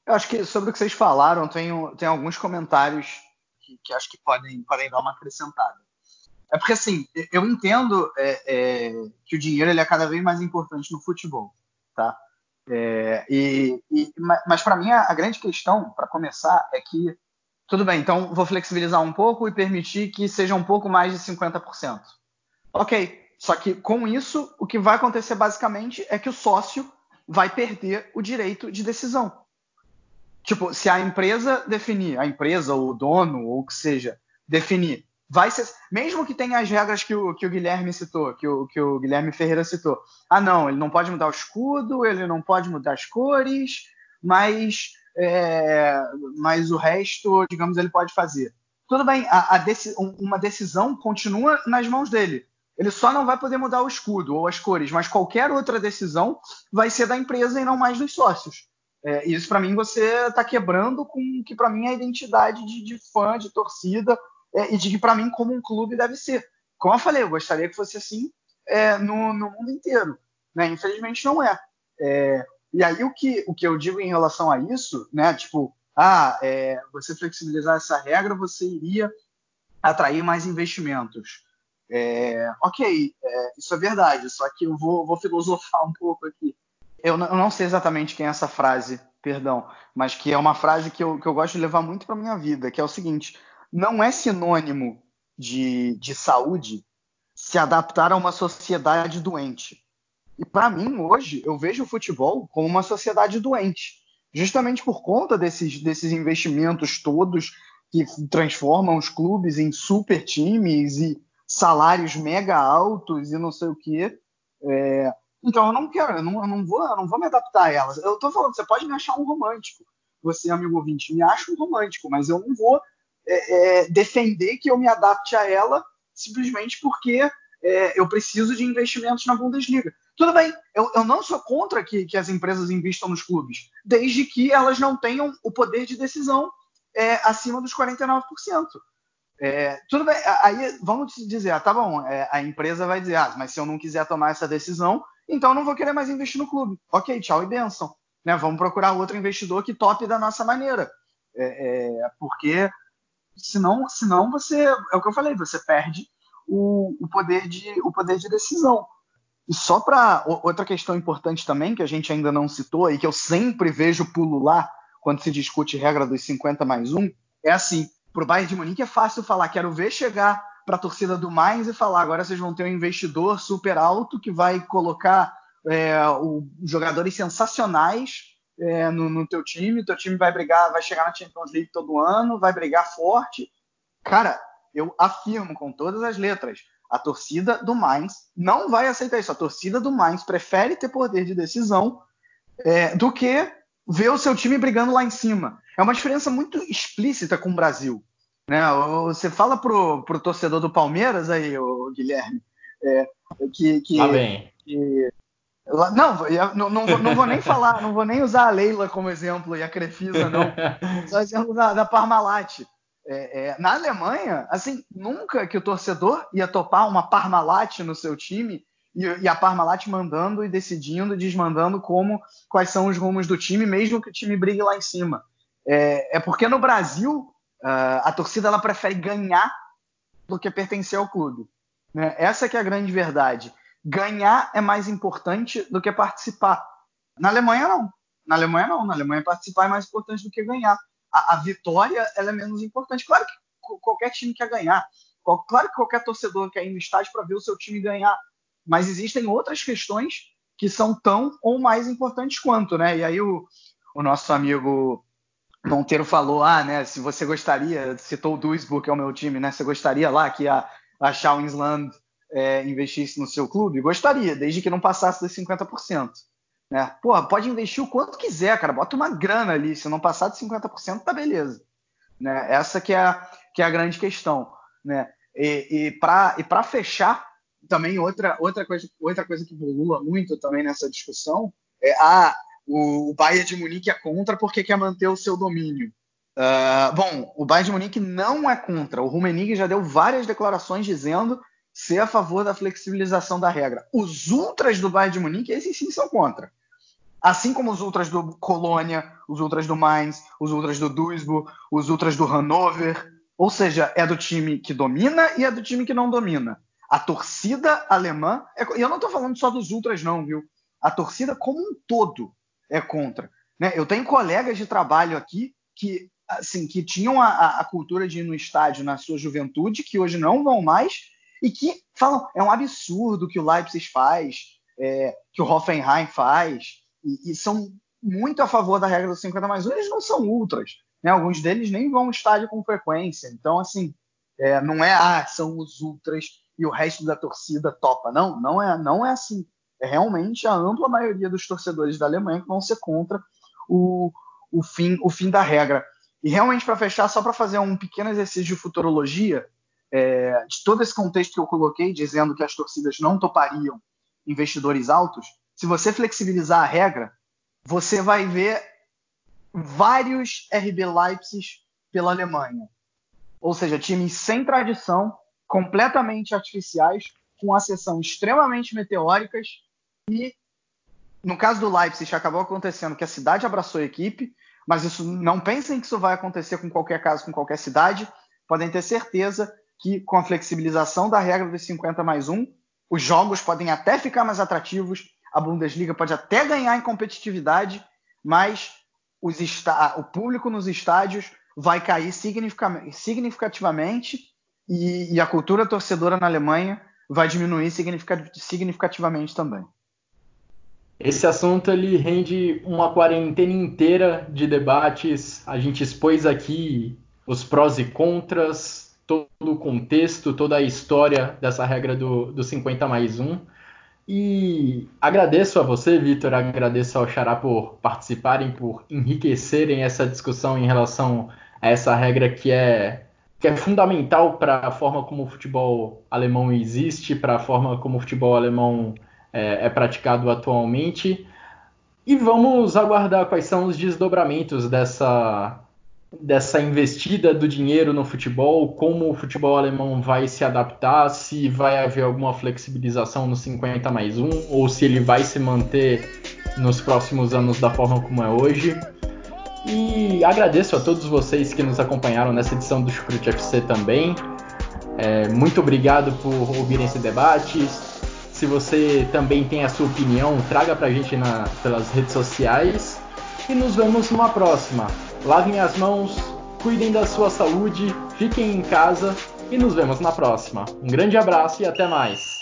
Eu acho que sobre o que vocês falaram, tem, tem alguns comentários que, que acho que podem, podem dar uma acrescentada. É porque, assim, eu entendo é, é, que o dinheiro ele é cada vez mais importante no futebol, tá? É, e, e, mas para mim a, grande questão, para começar, é que tudo bem, então vou flexibilizar um pouco e permitir que seja um pouco mais de 50%. Ok, só que com isso, o que vai acontecer basicamente é que o sócio vai perder o direito de decisão. Tipo, se a empresa definir, a empresa ou o dono ou o que seja, definir, vai ser, mesmo que tenha as regras que o, que o Guilherme citou, que o, que o Guilherme Ferreira citou. Ah, não, ele não pode mudar o escudo, ele não pode mudar as cores, mas é, mas o resto, digamos, ele pode fazer. Tudo bem, a, a deci uma decisão continua nas mãos dele. Ele só não vai poder mudar o escudo ou as cores, mas qualquer outra decisão vai ser da empresa e não mais dos sócios. É, isso para mim você está quebrando com o que para mim é a identidade de, de fã, de torcida é, e de que para mim como um clube deve ser. Como eu falei, eu gostaria que fosse assim é, no, no, mundo inteiro. Né? Infelizmente não é. E aí o que, o que eu digo em relação a isso, né? Tipo, ah, é, você flexibilizar essa regra, você iria atrair mais investimentos. É, ok, é, isso é verdade, só que eu vou, vou filosofar um pouco aqui. Eu não, eu não, sei exatamente quem é essa frase, perdão, mas que é uma frase que eu, que eu gosto de levar muito para minha vida, que é o seguinte: não é sinônimo de, de saúde se adaptar a uma sociedade doente. E para mim, hoje, eu vejo o futebol como uma sociedade doente. Justamente por conta desses, desses investimentos todos que transformam os clubes em super times e salários mega altos e não sei o quê. É... Então eu não quero, eu não, eu não, vou, eu não vou me adaptar a elas. Eu tô falando, você pode me achar um romântico. Você, amigo ouvinte, me acha um romântico, mas eu não vou é, é, defender que eu me adapte a ela simplesmente porque é, eu preciso de investimentos na Bundesliga. Tudo bem, eu, eu não sou contra que, que, as empresas investam nos clubes, desde que elas não tenham o poder de decisão é, acima dos 49%. É, tudo bem, aí vamos dizer, ah, tá bom, é, a empresa vai dizer, ah, mas se eu não quiser tomar essa decisão, então eu não vou querer mais investir no clube. Ok, tchau e benção. né? Vamos procurar outro investidor que tope da nossa maneira. É, é, porque senão, senão você, é o que eu falei, você perde o, o poder, de, o poder de decisão. E só para outra questão importante também, que a gente ainda não citou e que eu sempre vejo pulular quando se discute regra dos 50 mais 1, é assim, para o Bayern de Munique é fácil falar, quero ver chegar para a torcida do Mainz e falar, agora vocês vão ter um investidor super alto que vai colocar é, o, jogadores sensacionais é, no, no teu time, teu time vai brigar, vai chegar na Champions League todo ano, vai brigar forte. Cara, eu afirmo com todas as letras, a torcida do Mainz não vai aceitar isso. A torcida do Mainz prefere ter poder de decisão é, do que ver o seu time brigando lá em cima. É uma diferença muito explícita com o Brasil. Né? Você fala pro, pro torcedor do Palmeiras aí, o Guilherme, é, que, que, tá que não, não, não, não, vou nem falar, não vou nem usar a Leila como exemplo e a Crefisa, não. Só exemplo da, da Parmalat. É, é, na Alemanha, assim, nunca que o torcedor ia topar uma Parmalat no seu time e, e, a Parmalat mandando e decidindo, desmandando como quais são os rumos do time, mesmo que o time brigue lá em cima. É, é porque no Brasil uh, a torcida ela prefere ganhar do que pertencer ao clube. Né? Essa que é a grande verdade ganhar é mais importante do que participar. Na Alemanha, não. Na Alemanha, não. Na Alemanha, participar é mais importante do que ganhar. A, a vitória ela é menos importante. Claro que qualquer time quer ganhar. Claro que qualquer torcedor quer ir no estádio para ver o seu time ganhar. Mas existem outras questões que são tão ou mais importantes quanto, né? E aí o, o nosso amigo Monteiro falou, ah, né, se você gostaria, citou o Duisburg, que é o meu time, né, você gostaria lá que a, a Schauinsland é, investisse no seu clube? Gostaria, desde que não passasse dos 50%. Né? Porra, pode investir o quanto quiser, cara. Bota uma grana ali. Se não passar de 50%, tá beleza. Né? Essa que é, a, que é a grande questão. Né? E, e para fechar, também outra, outra, coisa, outra coisa que bolula muito também nessa discussão é ah, o, o Bayern de Munique é contra porque quer manter o seu domínio. Uh, bom, o Bayern de Munique não é contra. O Rummenigge já deu várias declarações dizendo ser a favor da flexibilização da regra. Os ultras do Bayern de Munique, esses sim são contra. Assim como os ultras do Colônia, os ultras do Mainz, os ultras do Duisburg, os ultras do Hannover. Ou seja, é do time que domina e é do time que não domina. A torcida alemã, é, e eu não estou falando só dos ultras não, viu? A torcida como um todo é contra. Né? Eu tenho colegas de trabalho aqui que assim que tinham a, a cultura de ir no estádio na sua juventude, que hoje não vão mais, e que falam é um absurdo que o Leipzig faz, é, que o Hoffenheim faz, e, e, são muito a favor da regra dos 50 mais 1, eles não são ultras. Né? Alguns deles nem vão ao estádio com frequência. Então, assim, é, não é, ah, são os ultras e o resto da torcida topa. Não, não é, não é assim. É realmente a ampla maioria dos torcedores da Alemanha que vão ser contra o, o, fim, o fim da regra. E realmente, para fechar, só para fazer um pequeno exercício de futurologia, é, de todo esse contexto que eu coloquei, dizendo que as torcidas não topariam investidores altos, se você flexibilizar a regra, você vai ver vários RB Leipzig pela Alemanha. Ou seja, times sem tradição, completamente artificiais, com acessão extremamente meteóricas e no caso do Leipzig acabou acontecendo que a cidade abraçou a equipe, mas isso não pensem que isso vai acontecer com qualquer caso, com qualquer cidade. Podem ter certeza que com a flexibilização da regra dos 50 mais 1, os jogos podem até ficar mais atrativos, a Bundesliga pode até ganhar em competitividade, mas o público nos estádios vai cair significativamente e, e, a cultura torcedora na Alemanha vai diminuir significativamente também. Esse assunto ele rende uma quarentena inteira de debates. A gente expôs aqui os prós e contras, todo o contexto, toda a história dessa regra do, do 50 mais 1. E agradeço a você, Vitor, agradeço ao Xará por participarem, por enriquecerem essa discussão em relação a essa regra que é, que é fundamental para a forma como o futebol alemão existe, para a forma como o futebol alemão é, é praticado atualmente. E vamos aguardar quais são os desdobramentos dessa, dessa investida do dinheiro no futebol, como o futebol alemão vai se adaptar, se vai haver alguma flexibilização no 50 mais 1, ou se ele vai se manter nos próximos anos da forma como é hoje. E agradeço a todos vocês que nos acompanharam nessa edição do Chucrute FC também. É, muito obrigado por ouvirem esse debate. Se você também tem a sua opinião, traga pra gente na, pelas redes sociais. E nos vemos numa próxima. Lavem as mãos, cuidem da sua saúde, fiquem em casa e nos vemos na próxima. Um grande abraço e até mais.